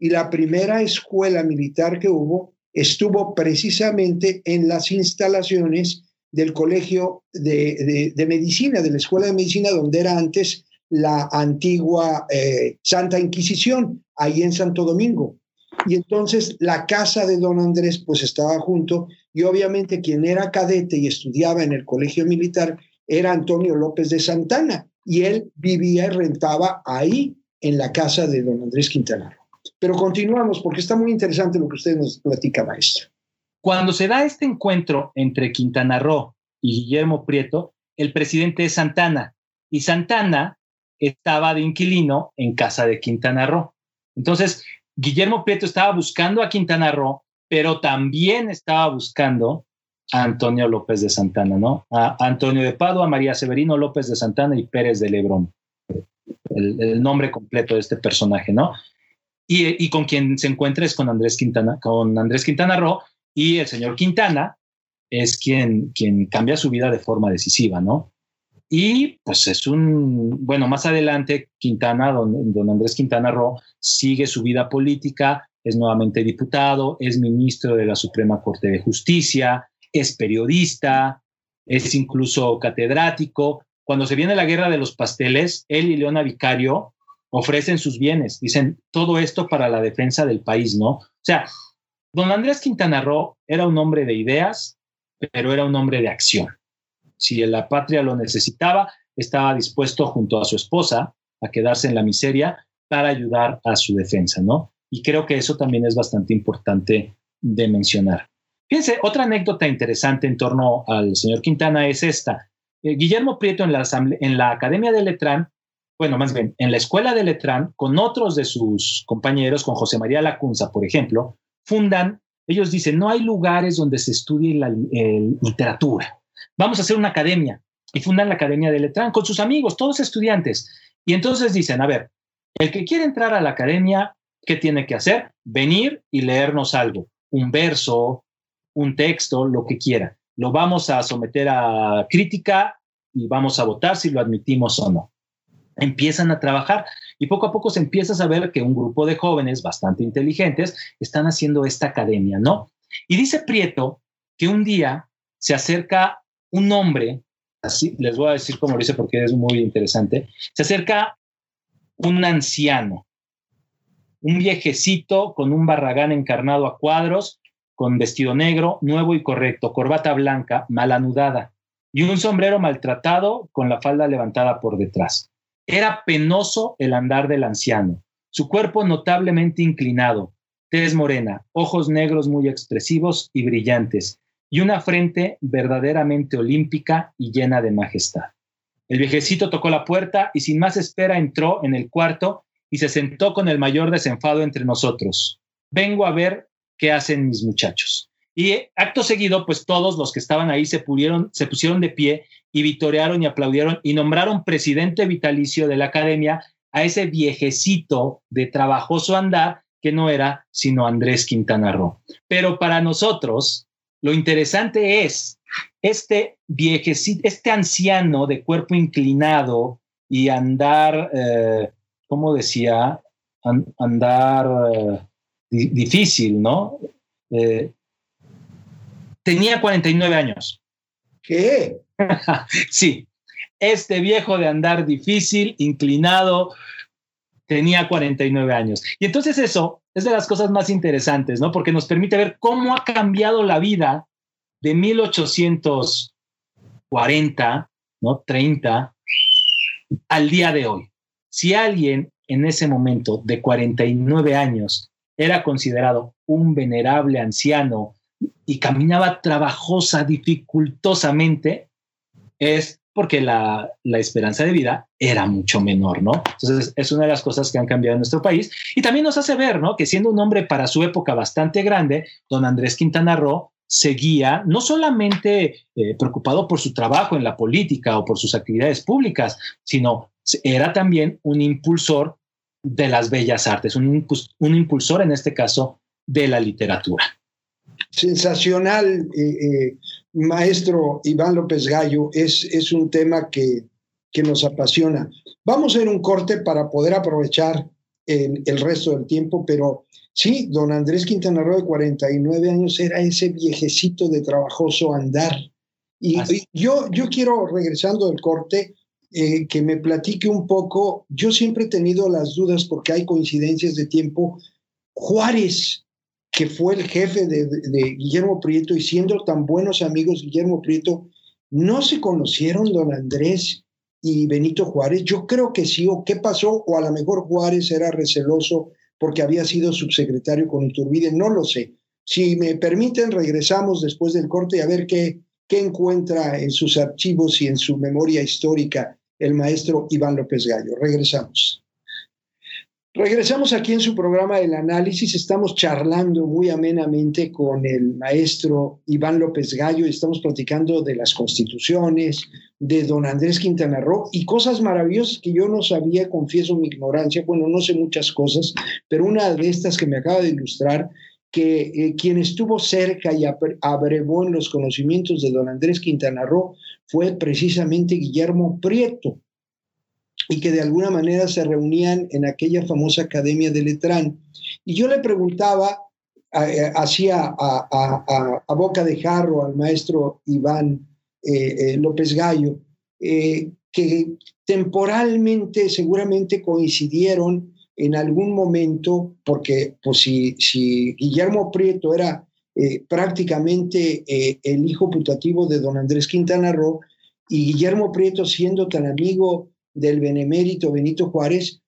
Speaker 1: Y la primera escuela militar que hubo estuvo precisamente en las instalaciones del Colegio de, Medicina, de la Escuela de Medicina, donde era antes la antigua eh, Santa Inquisición, ahí en Santo Domingo. Y entonces la casa de don Andrés pues estaba junto y obviamente quien era cadete y estudiaba en el colegio militar era Antonio López de Santana y él vivía y rentaba ahí en la casa de don Andrés Quintana. Pero continuamos porque está muy interesante lo que usted nos platica, maestro.
Speaker 2: Cuando se da este encuentro entre Quintana Roo y Guillermo Prieto, el presidente es Santana y Santana estaba de inquilino en casa de Quintana Roo. Entonces, Guillermo Prieto estaba buscando a Quintana Roo, pero también estaba buscando a Antonio López de Santana, ¿no? A Antonio de Padua, María Severino López de Santana y Pérez de Lebrón. el, nombre completo de este personaje, ¿no? Y, con quien se encuentra es con Andrés Quintana, con Andrés Quintana Roo, y el señor Quintana es quien, quien cambia su vida de forma decisiva, ¿no? Y pues es un, bueno, más adelante Quintana, don, don Andrés Quintana Roo, sigue su vida política, es nuevamente diputado, es ministro de la Suprema Corte de Justicia, es periodista, es incluso catedrático. Cuando se viene la guerra de los pasteles, él y Leona Vicario ofrecen sus bienes, dicen todo esto para la defensa del país, ¿no? O sea, don Andrés Quintana Roo era un hombre de ideas, pero era un hombre de acción. Si la patria lo necesitaba, estaba dispuesto junto a su esposa a quedarse en la miseria para ayudar a su defensa, ¿no? Y creo que eso también es bastante importante de mencionar. Fíjense, otra anécdota interesante en torno al señor Quintana es esta. Eh, Guillermo Prieto en la, en la Academia de Letrán bueno, más bien, en la escuela de Letrán, con otros de sus compañeros, con José María Lacunza, por ejemplo, fundan, ellos dicen, no hay lugares donde se estudie la literatura. Vamos a hacer una academia. Y fundan la Academia de Letrán con sus amigos, todos estudiantes. Y entonces dicen, a ver, el que quiere entrar a la academia, ¿qué tiene que hacer? Venir y leernos algo, un verso, un texto, lo que quiera. Lo vamos a someter a crítica y vamos a votar si lo admitimos o no empiezan a trabajar y poco a poco se empieza a saber que un grupo de jóvenes bastante inteligentes están haciendo esta academia, ¿no? Y dice Prieto que un día se acerca un hombre, así les voy a decir cómo lo dice porque es muy interesante, se acerca un anciano, un viejecito con un barragán encarnado a cuadros, con vestido negro, nuevo y correcto, corbata blanca, mal anudada, y un sombrero maltratado con la falda levantada por detrás. Era penoso el andar del anciano, su cuerpo notablemente inclinado, tez morena, ojos negros muy expresivos y brillantes, y una frente verdaderamente olímpica y llena de majestad. El viejecito tocó la puerta y sin más espera entró en el cuarto y se sentó con el mayor desenfado entre nosotros. Vengo a ver qué hacen mis muchachos. Y acto seguido, pues todos los que estaban ahí se, se pusieron de pie y vitorearon y aplaudieron y nombraron presidente vitalicio de la academia a ese viejecito de trabajoso andar que no era sino Andrés Quintana Roo. Pero para nosotros, lo interesante es este viejecito, este anciano de cuerpo inclinado y andar, eh, ¿cómo decía? andar eh, difícil, ¿no? Eh, tenía 49 años.
Speaker 1: ¿Qué?
Speaker 2: sí, este viejo de andar difícil, inclinado, tenía 49 años. Y entonces eso es de las cosas más interesantes, ¿no? Porque nos permite ver cómo ha cambiado la vida de 1840, ¿no? 30 al día de hoy. Si alguien en ese momento de 49 años era considerado un venerable anciano y caminaba trabajosa, dificultosamente, es porque la, esperanza de vida era mucho menor, ¿no? Entonces, es una de las cosas que han cambiado en nuestro país. Y también nos hace ver, ¿no? Que siendo un hombre para su época bastante grande, don Andrés Quintana Roo seguía no solamente eh, preocupado por su trabajo en la política o por sus actividades públicas, sino era también un impulsor de las bellas artes, un impulsor en este caso de la literatura
Speaker 1: sensacional, eh, eh, maestro Iván López Gallo. Es, es un tema que, que, nos apasiona. Vamos a ir un corte para poder aprovechar el, el resto del tiempo, pero sí, don Andrés Quintana Roo de 49 años era ese viejecito de trabajoso andar. Y, yo, yo quiero, regresando del corte, eh, que me platique un poco. Yo siempre he tenido las dudas porque hay coincidencias de tiempo. Juárez, que fue el jefe de, Guillermo Prieto y siendo tan buenos amigos Guillermo Prieto, ¿no se conocieron don Andrés y Benito Juárez? Yo creo que sí, o qué pasó, o a lo mejor Juárez era receloso porque había sido subsecretario con Iturbide, no lo sé. Si me permiten, regresamos después del corte a ver qué, qué encuentra en sus archivos y en su memoria histórica el maestro Iván López Gallo. Regresamos. Regresamos aquí en su programa El Análisis. Estamos charlando muy amenamente con el maestro Iván López Gallo y estamos platicando de las constituciones, de don Andrés Quintana Roo y cosas maravillosas que yo no sabía, confieso mi ignorancia. Bueno, no sé muchas cosas, pero una de estas que me acaba de ilustrar, que eh, quien estuvo cerca y abrevó en los conocimientos de don Andrés Quintana Roo fue precisamente Guillermo Prieto y que de alguna manera se reunían en aquella famosa Academia de Letrán. Y yo le preguntaba, hacía a, boca de jarro al maestro Iván eh, eh, López Gallo, eh, que temporalmente seguramente coincidieron en algún momento, porque pues, si, si Guillermo Prieto era prácticamente el hijo putativo de don Andrés Quintana Roo, y Guillermo Prieto siendo tan amigo del benemérito Benito Juárez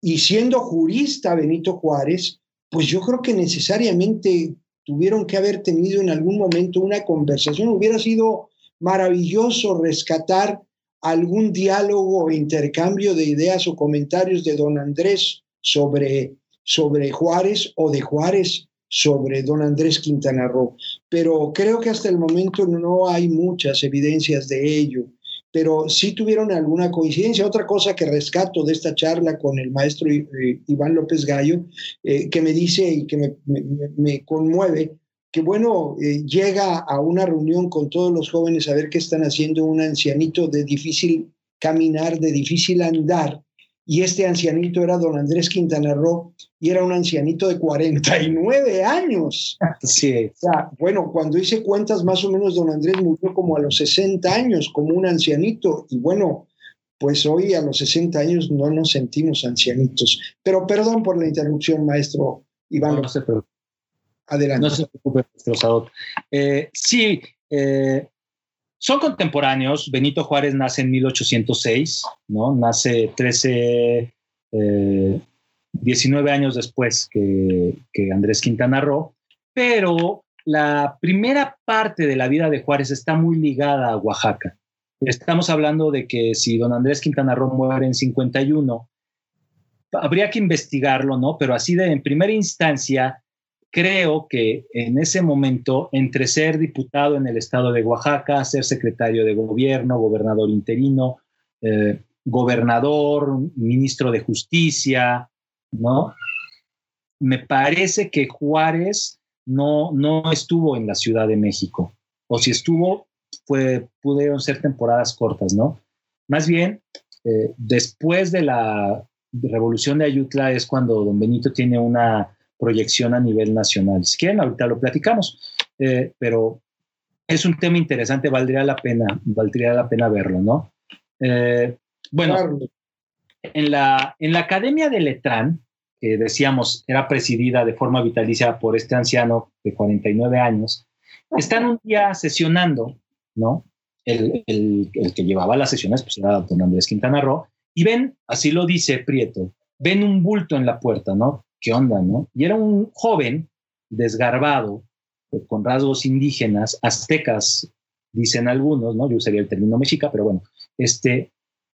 Speaker 1: y siendo jurista Benito Juárez, pues yo creo que necesariamente tuvieron que haber tenido en algún momento una conversación. Hubiera sido maravilloso rescatar algún diálogo o intercambio de ideas o comentarios de don Andrés sobre, sobre Juárez o de Juárez sobre don Andrés Quintana Roo. Pero creo que hasta el momento no hay muchas evidencias de ello pero sí tuvieron alguna coincidencia. Otra cosa que rescato de esta charla con el maestro eh, Iván López Gallo, eh, que me dice y que me, conmueve, que bueno, eh, llega a una reunión con todos los jóvenes a ver qué están haciendo un ancianito de difícil caminar, de difícil andar, y este ancianito era don Andrés Quintana Roo y era un ancianito de 49 años.
Speaker 2: Sí.
Speaker 1: bueno, cuando hice cuentas, más o menos don Andrés murió como a los 60 años, como un ancianito, y bueno, pues hoy a los 60 años no nos sentimos ancianitos. Pero perdón por la interrupción, maestro Iván.
Speaker 2: No, se preocupe. Adelante. No se preocupe, maestro eh, sí, eh, son contemporáneos. Benito Juárez nace en 1806, ¿no? Nace 13, 19 eh, años después que, que Andrés Quintana Roo, pero la primera parte de la vida de Juárez está muy ligada a Oaxaca. Estamos hablando de que si don Andrés Quintana Roo muere en 51, habría que investigarlo, ¿no? Pero así de en primera instancia, creo que en ese momento, entre ser diputado en el estado de Oaxaca, ser secretario de gobierno, gobernador interino, eh, gobernador, ministro de justicia, ¿no? Me parece que Juárez no, no estuvo en la Ciudad de México, o si estuvo, fue, pudieron ser temporadas cortas, ¿no? Más bien, eh, después de la revolución de Ayutla es cuando don Benito tiene una proyección a nivel nacional. Si quieren, ahorita lo platicamos, eh, pero es un tema interesante, valdría la pena, valdría la pena verlo, ¿no? Eh, bueno, en, la, en la Academia de Letrán, que decíamos era presidida de forma vitalicia por este anciano de 49 años, están un día sesionando, ¿no? El, el, el que llevaba las sesiones pues era don Andrés Quintana Roo, y ven, así lo dice Prieto, ven un bulto en la puerta, ¿no? ¿Qué onda, no? Y era un joven desgarbado, con rasgos indígenas, aztecas, dicen algunos, ¿no? Yo usaría el término mexica, pero bueno, este,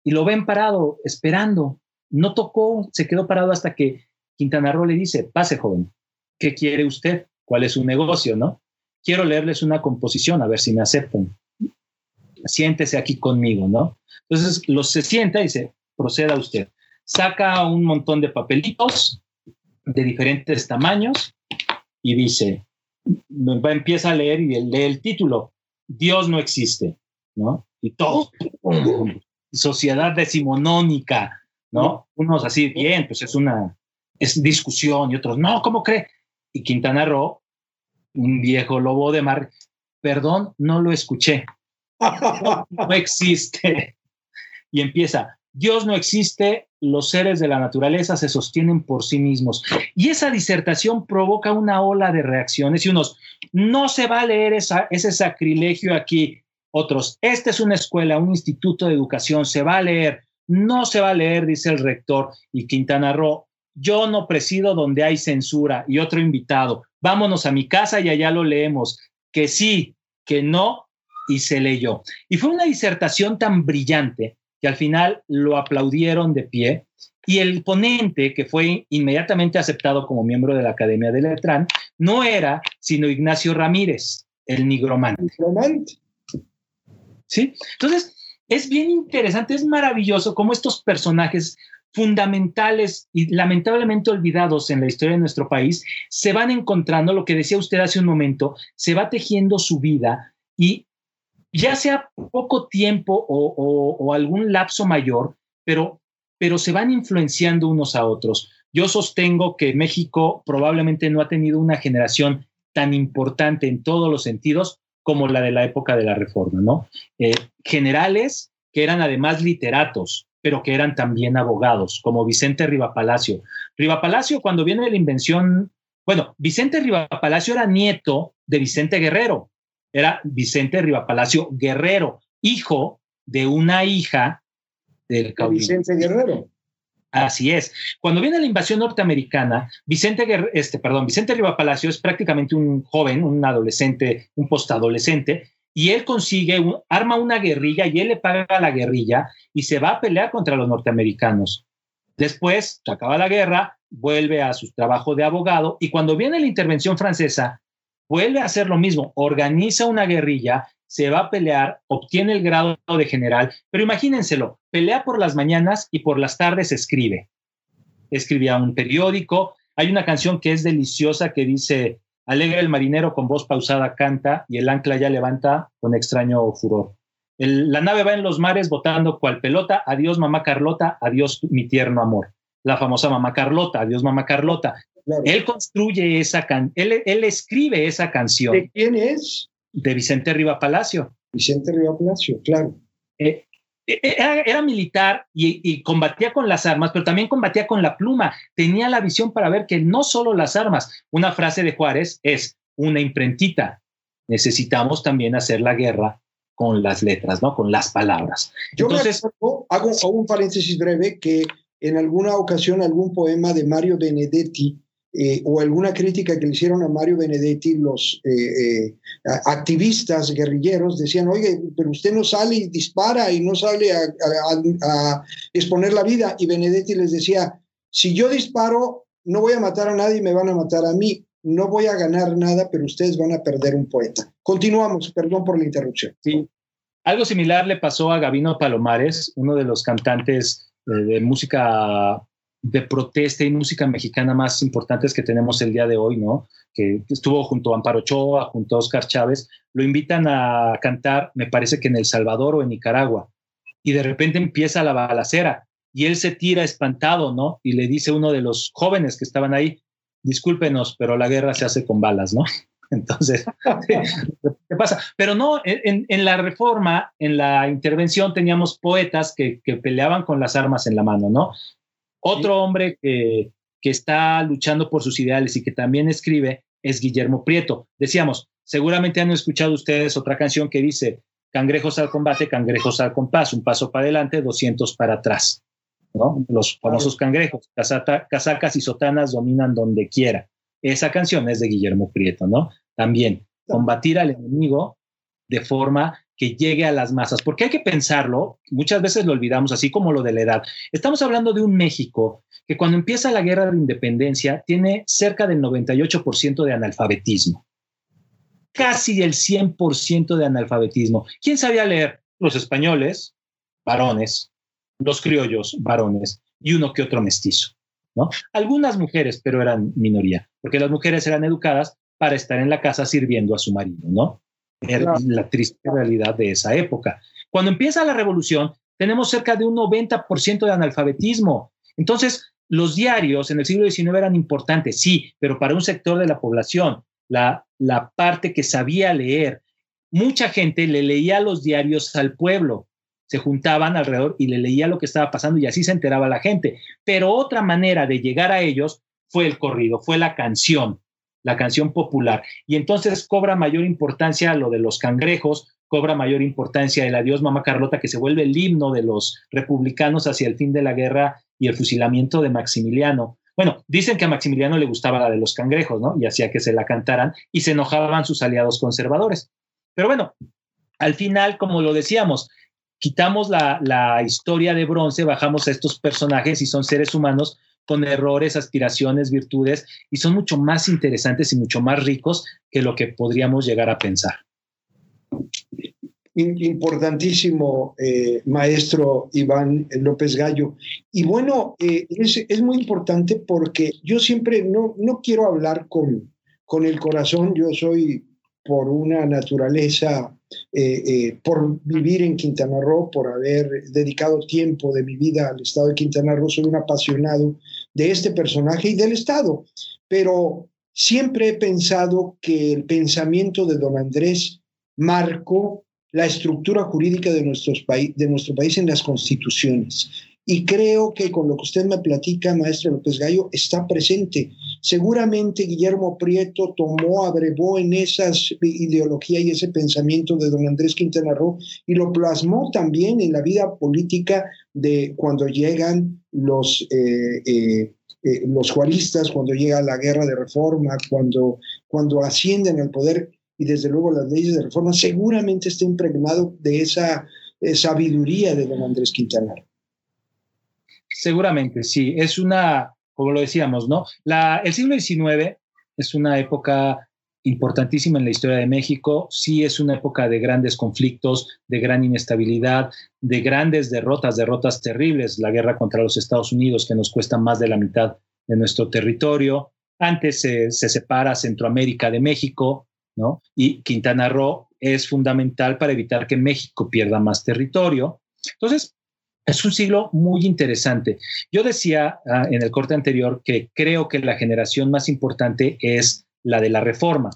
Speaker 2: y lo ven parado, esperando. No tocó, se quedó parado hasta que Quintana Roo le dice, pase joven, ¿qué quiere usted? ¿Cuál es su negocio, no? Quiero leerles una composición, a ver si me aceptan. Siéntese aquí conmigo, ¿no? Entonces, los se sienta y dice, proceda usted. Saca un montón de papelitos de diferentes tamaños y dice, empieza a leer y lee el título, Dios no existe, ¿no? Y todo, sociedad decimonónica, ¿no? Unos así, bien, pues es una es discusión y otros, no, ¿cómo cree? Y Quintana Roo, un viejo lobo de mar, perdón, no lo escuché. no existe. Y empieza, Dios no existe, los seres de la naturaleza se sostienen por sí mismos. Y esa disertación provoca una ola de reacciones y unos, no se va a leer ese sacrilegio aquí. Otros, esta es una escuela, un instituto de educación, se va a leer. No se va a leer, dice el rector. Y Quintana Roo, yo no presido donde hay censura. Y otro invitado, vámonos a mi casa y allá lo leemos. Que sí, que no, y se leyó. Y fue una disertación tan brillante que al final lo aplaudieron de pie y el ponente, que fue inmediatamente aceptado como miembro de la Academia de Letrán, no era sino Ignacio Ramírez, el nigromante. Nigromante. ¿Sí? Entonces, es bien interesante, es maravilloso cómo estos personajes fundamentales y lamentablemente olvidados en la historia de nuestro país se van encontrando, lo que decía usted hace un momento, se va tejiendo su vida y ya sea poco tiempo o, algún lapso mayor, pero, pero se van influenciando unos a otros. Yo sostengo que México probablemente no ha tenido una generación tan importante en todos los sentidos como la de la época de la Reforma, ¿no? Eh, generales que eran además literatos, pero que eran también abogados, como Vicente Rivapalacio. Rivapalacio, cuando viene la invención, bueno, Vicente Rivapalacio era nieto de Vicente Guerrero, era Vicente Rivapalacio Guerrero, hijo de una hija del
Speaker 1: caudillo. Vicente Guerrero.
Speaker 2: Así es. Cuando viene la invasión norteamericana, Vicente, este, perdón, Vicente Rivapalacio es prácticamente un joven, un adolescente, un postadolescente, y él consigue, arma una guerrilla y él le paga a la guerrilla y se va a pelear contra los norteamericanos. Después, se acaba la guerra, vuelve a su trabajo de abogado y cuando viene la intervención francesa, vuelve a hacer lo mismo, organiza una guerrilla, se va a pelear, obtiene el grado de general, pero imagínenselo, pelea por las mañanas y por las tardes escribe. Escribía un periódico, hay una canción que es deliciosa que dice, alegre el marinero con voz pausada canta y el ancla ya levanta con extraño furor. la nave va en los mares botando cual pelota, adiós mamá Carlota, adiós mi tierno amor. La famosa mamá Carlota, adiós mamá Carlota. Él construye esa canción, él, escribe esa canción.
Speaker 1: ¿De quién es?
Speaker 2: De Vicente Riva Palacio.
Speaker 1: Vicente Riva Palacio, claro.
Speaker 2: Eh, eh, era, militar y, combatía con las armas, pero también combatía con la pluma. Tenía la visión para ver que no solo las armas, una frase de Juárez es una imprentita. Necesitamos también hacer la guerra con las letras, ¿no? Con las palabras.
Speaker 1: Yo Entonces, hago, hago un paréntesis breve que en alguna ocasión algún poema de Mario Benedetti eh, o alguna crítica que le hicieron a Mario Benedetti los eh, eh, activistas guerrilleros decían, oye, pero usted no sale y dispara y no sale a, exponer la vida. Y Benedetti les decía, si yo disparo, no voy a matar a nadie, me van a matar a mí. No voy a ganar nada, pero ustedes van a perder un poeta. Continuamos, perdón por la interrupción.
Speaker 2: Sí. Algo similar le pasó a Gabino Palomares, uno de los cantantes de música de protesta y música mexicana más importantes que tenemos el día de hoy, ¿no? Que estuvo junto a Amparo Ochoa, junto a Oscar Chávez, lo invitan a cantar, me parece que en El Salvador o en Nicaragua, y de repente empieza la balacera y él se tira espantado, ¿no? Y le dice uno de los jóvenes que estaban ahí, discúlpenos, pero la guerra se hace con balas, ¿no? Entonces, ¿qué pasa? Pero no, en, la reforma, en la intervención, teníamos poetas que, que, peleaban con las armas en la mano, ¿no? Otro hombre que, que está luchando por sus ideales y que también escribe es Guillermo Prieto. Decíamos, seguramente han escuchado ustedes otra canción que dice, cangrejos al combate, cangrejos al compás, un paso para adelante, 200 para atrás. ¿no? Los famosos cangrejos, casacas y sotanas dominan donde quiera. Esa canción es de Guillermo Prieto, ¿no? También, combatir al enemigo de forma que llegue a las masas, porque hay que pensarlo, muchas veces lo olvidamos, así como lo de la edad. Estamos hablando de un México que cuando empieza la guerra de independencia tiene cerca del 98% de analfabetismo, casi el 100% de analfabetismo. ¿Quién sabía leer? Los españoles, varones, los criollos, varones, y uno que otro mestizo. ¿no? Algunas mujeres, pero eran minoría, porque las mujeres eran educadas para estar en la casa sirviendo a su marido, ¿no? Era la triste realidad de esa época. Cuando empieza la revolución, tenemos cerca de un 90% de analfabetismo. Entonces, los diarios en el siglo XIX eran importantes, sí, pero para un sector de la población, la, la parte que sabía leer, mucha gente le leía los diarios al pueblo, se juntaban alrededor y le leía lo que estaba pasando y así se enteraba la gente. Pero otra manera de llegar a ellos fue el corrido, fue la canción la canción popular. Y entonces cobra mayor importancia lo de los cangrejos, cobra mayor importancia el adiós mamá Carlota, que se vuelve el himno de los republicanos hacia el fin de la guerra y el fusilamiento de Maximiliano. Bueno, dicen que a Maximiliano le gustaba la de los cangrejos, ¿no? Y hacía que se la cantaran y se enojaban sus aliados conservadores. Pero bueno, al final, como lo decíamos, quitamos la, la historia de bronce, bajamos a estos personajes y son seres humanos con errores, aspiraciones, virtudes, y son mucho más interesantes y mucho más ricos que lo que podríamos llegar a pensar.
Speaker 1: Importantísimo, eh, maestro Iván López Gallo. Y bueno, eh, es, muy importante porque yo siempre no, no quiero hablar con, con el corazón, yo soy por una naturaleza, eh, por vivir en Quintana Roo, por haber dedicado tiempo de mi vida al estado de Quintana Roo, soy un apasionado de este personaje y del Estado. Pero siempre he pensado que el pensamiento de don Andrés marcó la estructura jurídica de, de nuestro país en las constituciones. Y creo que con lo que usted me platica, maestro López Gallo, está presente. Seguramente Guillermo Prieto tomó, abrevó en esa ideología y ese pensamiento de don Andrés Quintana Roo y lo plasmó también en la vida política de cuando llegan los, eh, eh, eh, los juaristas, cuando llega la guerra de reforma, cuando, cuando ascienden al poder y desde luego las leyes de reforma, seguramente está impregnado de esa sabiduría de don Andrés Quintana.
Speaker 2: Seguramente, sí. Es una, como lo decíamos, ¿no? El siglo XIX es una época importantísima en la historia de México. Sí es una época de grandes conflictos, de gran inestabilidad, de grandes derrotas, derrotas terribles. La guerra contra los Estados Unidos, que nos cuesta más de la mitad de nuestro territorio. Antes se separa Centroamérica de México, ¿no? Y Quintana Roo es fundamental para evitar que México pierda más territorio. Entonces, es un siglo muy interesante. Yo decía ah, en el corte anterior que creo que la generación más importante es la de la reforma,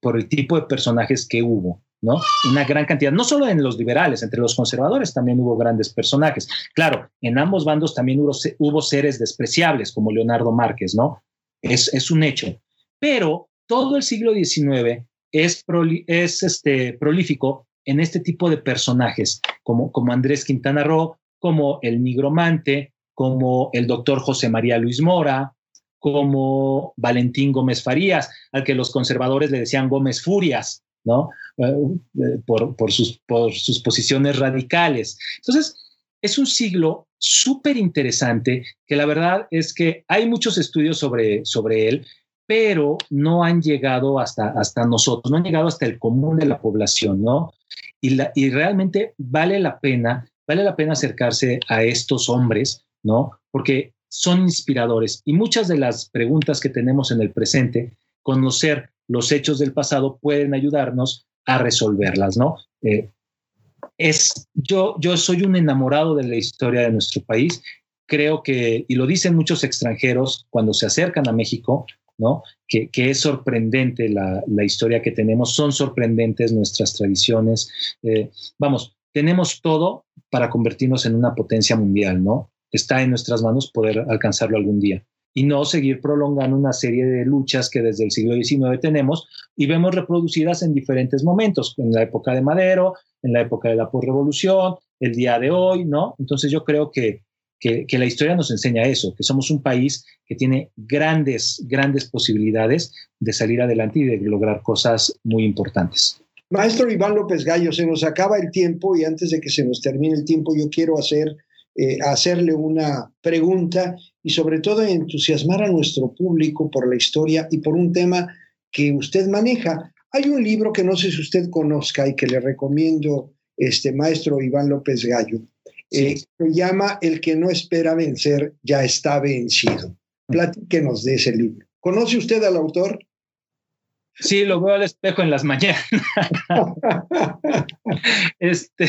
Speaker 2: por el, tipo de personajes que hubo. ¿no? Una gran cantidad, no solo en los liberales, entre los conservadores también hubo grandes personajes. Claro, en ambos bandos también hubo, seres despreciables, como Leonardo Márquez, ¿no? Es, un hecho. Pero todo el siglo XIX es, es este, prolífico en este tipo de personajes, como, como Andrés Quintana Roo, como el nigromante, como el doctor José María Luis Mora, como Valentín Gómez Farías, al que los conservadores le decían Gómez Furias, ¿no? Eh, eh, por, sus, por sus posiciones radicales. Entonces, es un siglo súper interesante, que la verdad es que hay muchos estudios sobre, sobre él, pero no han llegado hasta, hasta nosotros, no han llegado hasta el común de la población, ¿no? Y, la, y realmente vale la pena, vale la pena acercarse a estos hombres, ¿no? Porque son inspiradores y muchas de las preguntas que tenemos en el presente, conocer los hechos del pasado pueden ayudarnos a resolverlas, ¿no? Eh, es, yo, yo soy un enamorado de la historia de nuestro país. Creo que, y lo dicen muchos extranjeros cuando se acercan a México, ¿no? Que, es sorprendente la, historia que tenemos, son sorprendentes nuestras tradiciones. Eh, vamos, tenemos todo para convertirnos en una potencia mundial, ¿no? Está en nuestras manos poder alcanzarlo algún día y no seguir prolongando una serie de luchas que desde el siglo XIX tenemos y vemos reproducidas en diferentes momentos, en la época de Madero, en la época de la postrevolución, el día de hoy, ¿no? Entonces yo creo que, que, la historia nos enseña eso, que somos un país que tiene grandes, grandes posibilidades de salir adelante y de lograr cosas muy importantes.
Speaker 1: Maestro Iván López Gallo, se nos acaba el tiempo y antes de que se nos termine el tiempo, yo quiero hacer, eh, hacerle una pregunta y sobre todo entusiasmar a nuestro público por la historia y por un tema que usted maneja. Hay un libro que no sé si usted conozca y que le recomiendo, este maestro Iván López Gallo. Eh, se llama El que no espera vencer ya está vencido. Platíquenos de ese libro. ¿Conoce usted al autor?
Speaker 2: Sí, lo veo al espejo en las mañanas. este,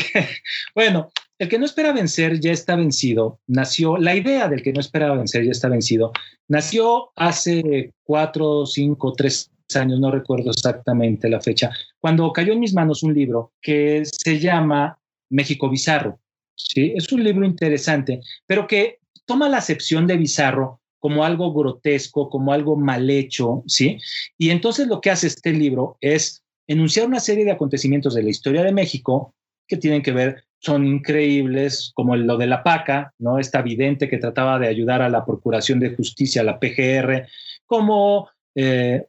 Speaker 2: bueno, el que no espera vencer ya está vencido. Nació, la idea del que no espera vencer ya está vencido. Nació hace cuatro, cinco, tres años, no recuerdo exactamente la fecha, cuando cayó en mis manos un libro que se llama México Bizarro. ¿sí? Es un libro interesante, pero que toma la acepción de bizarro como algo grotesco, como algo mal hecho, ¿sí? Y entonces lo que hace este libro es enunciar una serie de acontecimientos de la historia de México que tienen que ver son increíbles, como lo de la PACA, ¿no? Esta vidente que trataba de ayudar a la Procuración de Justicia, la PGR, como eh,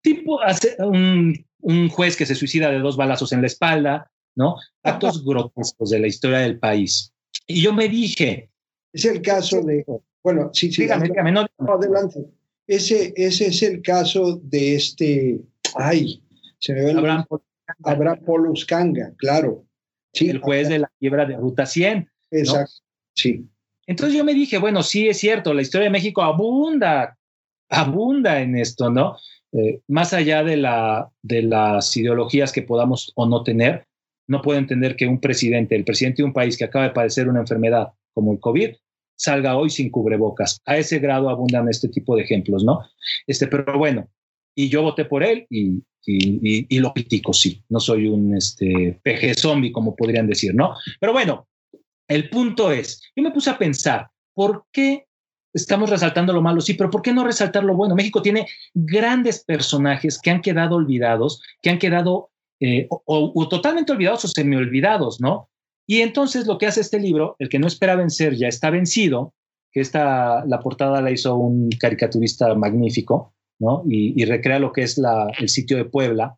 Speaker 2: tipo un, un, juez que se suicida de dos balazos en la espalda, ¿no? Actos grotescos de la historia del país. Y yo me dije...
Speaker 1: Es el caso de... Bueno, sí, sí. Dígame, dígame, no, adelante. Ese, ese es el caso de este... Ay, se me ve Abraham, Abraham Poluscanga, claro
Speaker 2: el juez de la quiebra de Ruta 100.
Speaker 1: Exacto, sí.
Speaker 2: Entonces yo me dije, bueno, sí es cierto, la historia de México abunda, abunda en esto, ¿no? Eh, más allá de, la, de las ideologías que podamos o no tener, no puedo entender que un presidente, el presidente de un país que acaba de padecer una enfermedad como el COVID, salga hoy sin cubrebocas. A ese grado abundan este tipo de ejemplos, ¿no? Este, pero bueno, y yo voté por él y, y, lo critico, sí. No soy un este, peje zombie, como podrían decir, ¿no? Pero bueno, el punto es, yo me puse a pensar, ¿por qué estamos resaltando lo malo? Sí, pero ¿por qué no resaltar lo bueno? México tiene grandes personajes que han quedado olvidados, que han quedado eh, o, totalmente olvidados o semi-olvidados, ¿no? Y entonces lo que hace este libro, el que no espera vencer ya está vencido, que esta, la portada la hizo un caricaturista magnífico, y, recrea lo que es el sitio de Puebla.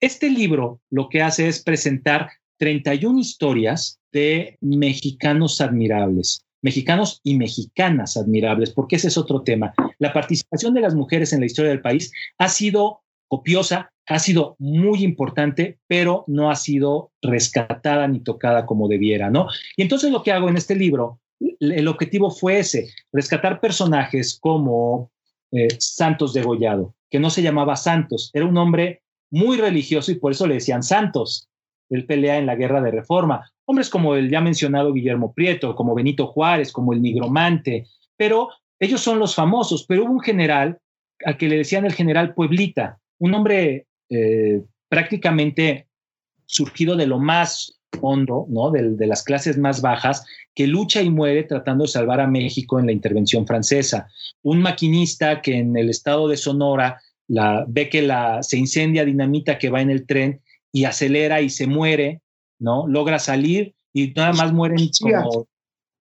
Speaker 2: Este libro lo que hace es presentar 31 historias de mexicanos admirables, mexicanos y mexicanas admirables, porque ese es otro tema. La participación de las mujeres en la historia del país ha sido copiosa, ha sido muy importante, pero no ha sido rescatada ni tocada como debiera, ¿no? Y entonces lo que hago en este libro, el objetivo fue ese, rescatar personajes como eh, Santos degollado, que no se llamaba Santos, era un hombre muy religioso y por eso le decían Santos. Él pelea en la guerra de reforma. Hombres como el ya mencionado Guillermo Prieto, como Benito Juárez, como el Nigromante, pero ellos son los famosos. Pero hubo un general al que le decían el general Pueblita, un hombre eh, prácticamente surgido de lo más hondo, ¿no? De, las clases más bajas, que lucha y muere tratando de salvar a México en la intervención francesa. Un maquinista que en el estado de Sonora la, ve que la, se incendia dinamita que va en el tren y acelera y se muere, ¿no? Logra salir y nada más mueren
Speaker 1: como...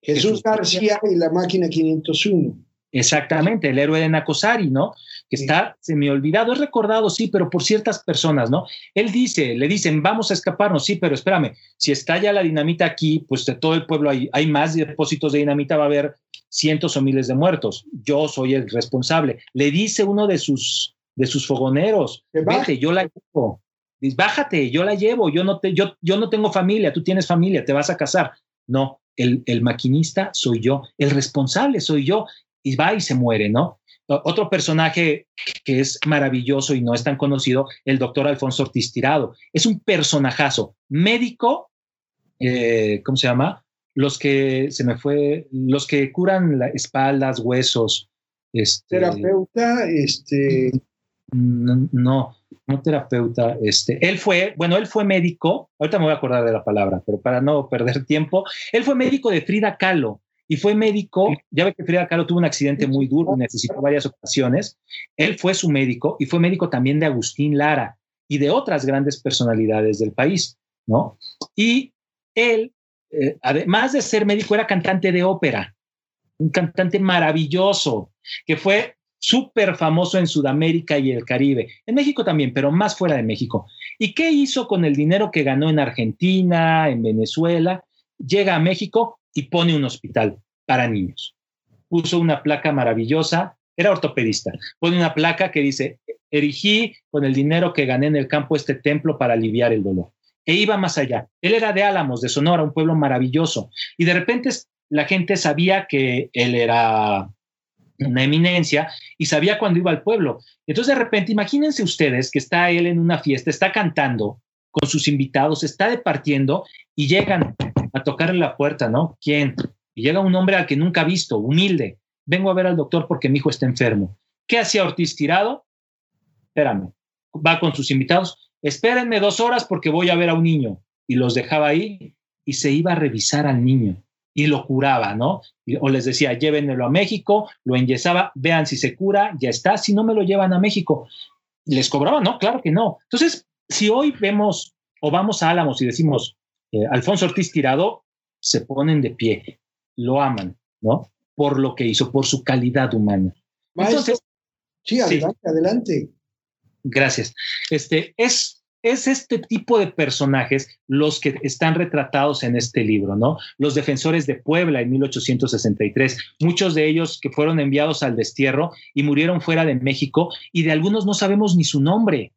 Speaker 1: Jesús García y la máquina 501.
Speaker 2: Exactamente, el héroe de Nakosari, ¿no? Que está me olvidado, es recordado, sí, pero por ciertas personas, ¿no? Él dice, le dicen, vamos a escaparnos, sí, pero espérame, si estalla la dinamita aquí, pues de todo el pueblo hay, hay más depósitos de dinamita, va a haber cientos o miles de muertos. Yo soy el responsable. Le dice uno de sus, de sus fogoneros, vete, yo la llevo. Dice, bájate, yo la llevo, yo no, te, yo, yo no tengo familia, tú tienes familia, te vas a casar. No, el, el, maquinista soy yo, el responsable soy yo y va y se muere, ¿no? Otro personaje que es maravilloso y no es tan conocido, el doctor Alfonso Ortiz Tirado. Es un personajazo, médico, eh, ¿cómo se llama? Los que se me fue, los que curan las espaldas, huesos.
Speaker 1: Este, terapeuta, este.
Speaker 2: No, no, no terapeuta. Este, él fue, bueno, él fue médico. Ahorita me voy a acordar de la palabra, pero para no perder tiempo, él fue médico de Frida Kahlo y fue médico. Ya ve que Frida Kahlo tuvo un accidente muy duro y necesitó varias ocasiones. Él fue su médico y fue médico también de Agustín Lara y de otras grandes personalidades del país, ¿no? Y él, eh, además de ser médico, era cantante de ópera, un cantante maravilloso que fue súper famoso en Sudamérica y el Caribe, en México también, pero más fuera de México. ¿Y qué hizo con el dinero que ganó en Argentina, en Venezuela? Llega a México y pone un hospital para niños. Puso una placa maravillosa, era ortopedista, pone una placa que dice, erigí con el dinero que gané en el campo este templo para aliviar el dolor. E iba más allá. Él era de Álamos, de Sonora, un pueblo maravilloso. Y de repente la gente sabía que él era una eminencia y sabía cuándo iba al pueblo. Entonces de repente, imagínense ustedes que está él en una fiesta, está cantando con sus invitados, está departiendo y llegan a tocarle la puerta, ¿no? ¿Quién? Y llega un hombre al que nunca ha visto, humilde. Vengo a ver al doctor porque mi hijo está enfermo. ¿Qué hacía Ortiz tirado? Espérame. Va con sus invitados. Espérenme dos horas porque voy a ver a un niño. Y los dejaba ahí y se iba a revisar al niño y lo curaba, ¿no? o les decía, llévenmelo a México, lo enyesaba, vean si se cura, ya está, si no me lo llevan a México. ¿Les cobraba? No, claro que no. Entonces, si hoy vemos o vamos a Álamos y decimos, eh, Alfonso Ortiz Tirado, se ponen de pie, lo aman, ¿no? Por lo que hizo, por su calidad humana.
Speaker 1: Entonces, sí, adelante, adelante.
Speaker 2: Gracias. Este es es este tipo de personajes los que están retratados en este libro, ¿no? Los defensores de Puebla en 1863, muchos de ellos que fueron enviados al destierro y murieron fuera de México y de algunos no sabemos ni su nombre,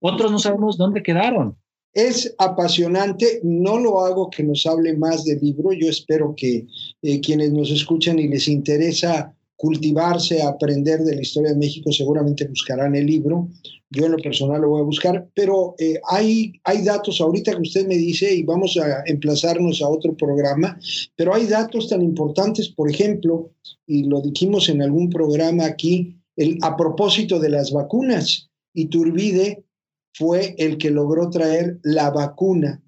Speaker 2: otros no sabemos dónde quedaron.
Speaker 1: Es apasionante, no lo hago que nos hable más del libro, yo espero que eh, quienes nos escuchan y les interesa cultivarse, aprender de la historia de México, seguramente buscarán el libro. Yo en lo personal lo voy a buscar, pero eh, hay, hay datos ahorita que usted me dice y vamos a emplazarnos a otro programa, pero hay datos tan importantes, por ejemplo, y lo dijimos en algún programa aquí, a propósito de las vacunas. Iturbide fue el que logró traer la vacuna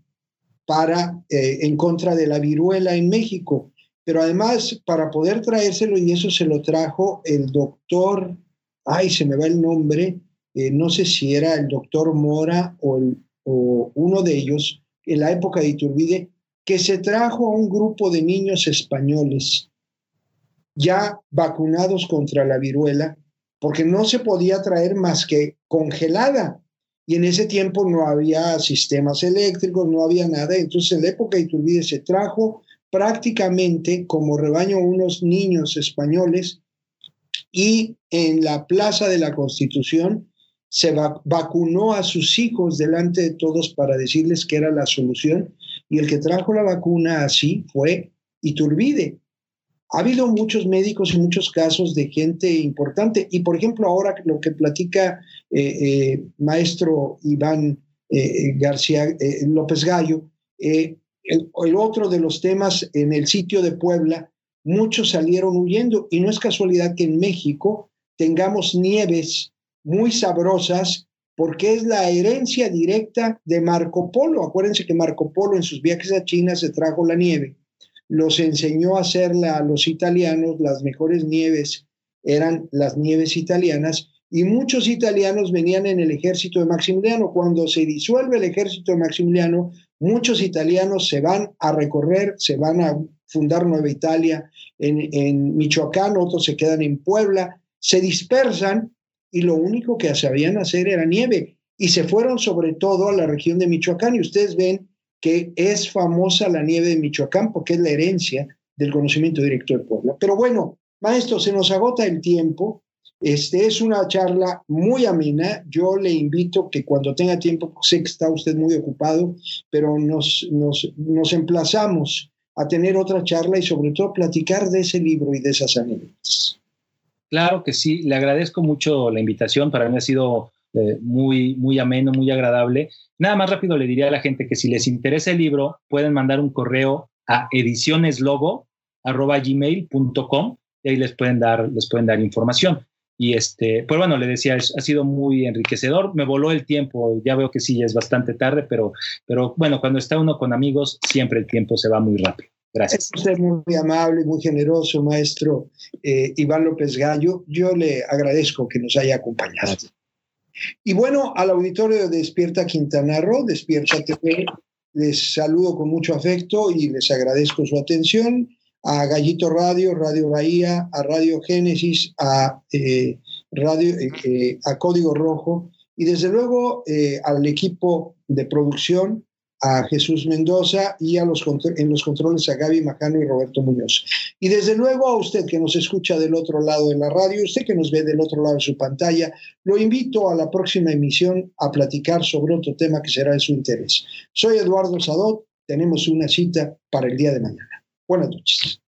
Speaker 1: para, eh, en contra de la viruela en México. Pero además, para poder traérselo, y eso se lo trajo el doctor, ay, se me va el nombre, eh, no sé si era el doctor Mora o, o uno de ellos, en la época de Iturbide, que se trajo a un grupo de niños españoles ya vacunados contra la viruela, porque no se podía traer más que congelada. Y en ese tiempo no había sistemas eléctricos, no había nada. Entonces, en la época de Iturbide se trajo prácticamente como rebaño unos niños españoles y en la Plaza de la Constitución se vacunó a sus hijos delante de todos para decirles que era la solución y el que trajo la vacuna así fue Iturbide. Ha habido muchos médicos y muchos casos de gente importante. Y por ejemplo, ahora lo que platica eh, eh, maestro Iván eh, García López Gallo, el, el, otro de los temas en el sitio de Puebla, muchos salieron huyendo. Y no es casualidad que en México tengamos nieves muy sabrosas porque es la herencia directa de Marco Polo. Acuérdense que Marco Polo en sus viajes a China se trajo la nieve los enseñó a hacerla a los italianos, las mejores nieves eran las nieves italianas, y muchos italianos venían en el ejército de Maximiliano. Cuando se disuelve el ejército de Maximiliano, muchos italianos se van a recorrer, se van a fundar Nueva Italia en, en Michoacán, otros se quedan en Puebla, se dispersan y lo único que sabían hacer era nieve y se fueron sobre todo a la región de Michoacán y ustedes ven que es famosa la nieve de Michoacán porque es la herencia del conocimiento directo de Puebla. Pero bueno, maestro, se nos agota el tiempo. Este es una charla muy amena. Yo le invito que cuando tenga tiempo, sé que está usted muy ocupado, pero nos, nos, nos emplazamos a tener otra charla y sobre todo platicar de ese libro y de esas anécdotas.
Speaker 2: Claro que sí, le agradezco mucho la invitación. Para mí ha sido eh, muy, muy ameno, muy agradable. Nada más rápido le diría a la gente que si les interesa el libro, pueden mandar un correo a edicioneslogo.gmail.com y ahí les pueden dar, les pueden dar información. Y este, pues bueno, le decía, ha sido muy enriquecedor. Me voló el tiempo, ya veo que sí, es bastante tarde, pero, pero bueno, cuando está uno con amigos, siempre el tiempo se va muy rápido. Gracias.
Speaker 1: Es usted muy amable, muy generoso, maestro eh, Iván López Gallo. Yo le agradezco que nos haya acompañado. Y bueno, al auditorio de Despierta Quintana Roo, Despierta TV, les saludo con mucho afecto y les agradezco su atención. A Gallito Radio, Radio Bahía, a Radio Génesis, a, eh, Radio, eh, eh, a Código Rojo y desde luego al equipo de producción a Jesús Mendoza y a los, en los controles a Gaby Majano y Roberto Muñoz. Y desde luego a usted que nos escucha del otro lado de la radio, usted que nos ve del otro lado de su pantalla, lo invito a la próxima emisión a platicar sobre otro tema que será de su interés. Soy Eduardo Sadot, tenemos una cita para el día de mañana. Buenas noches.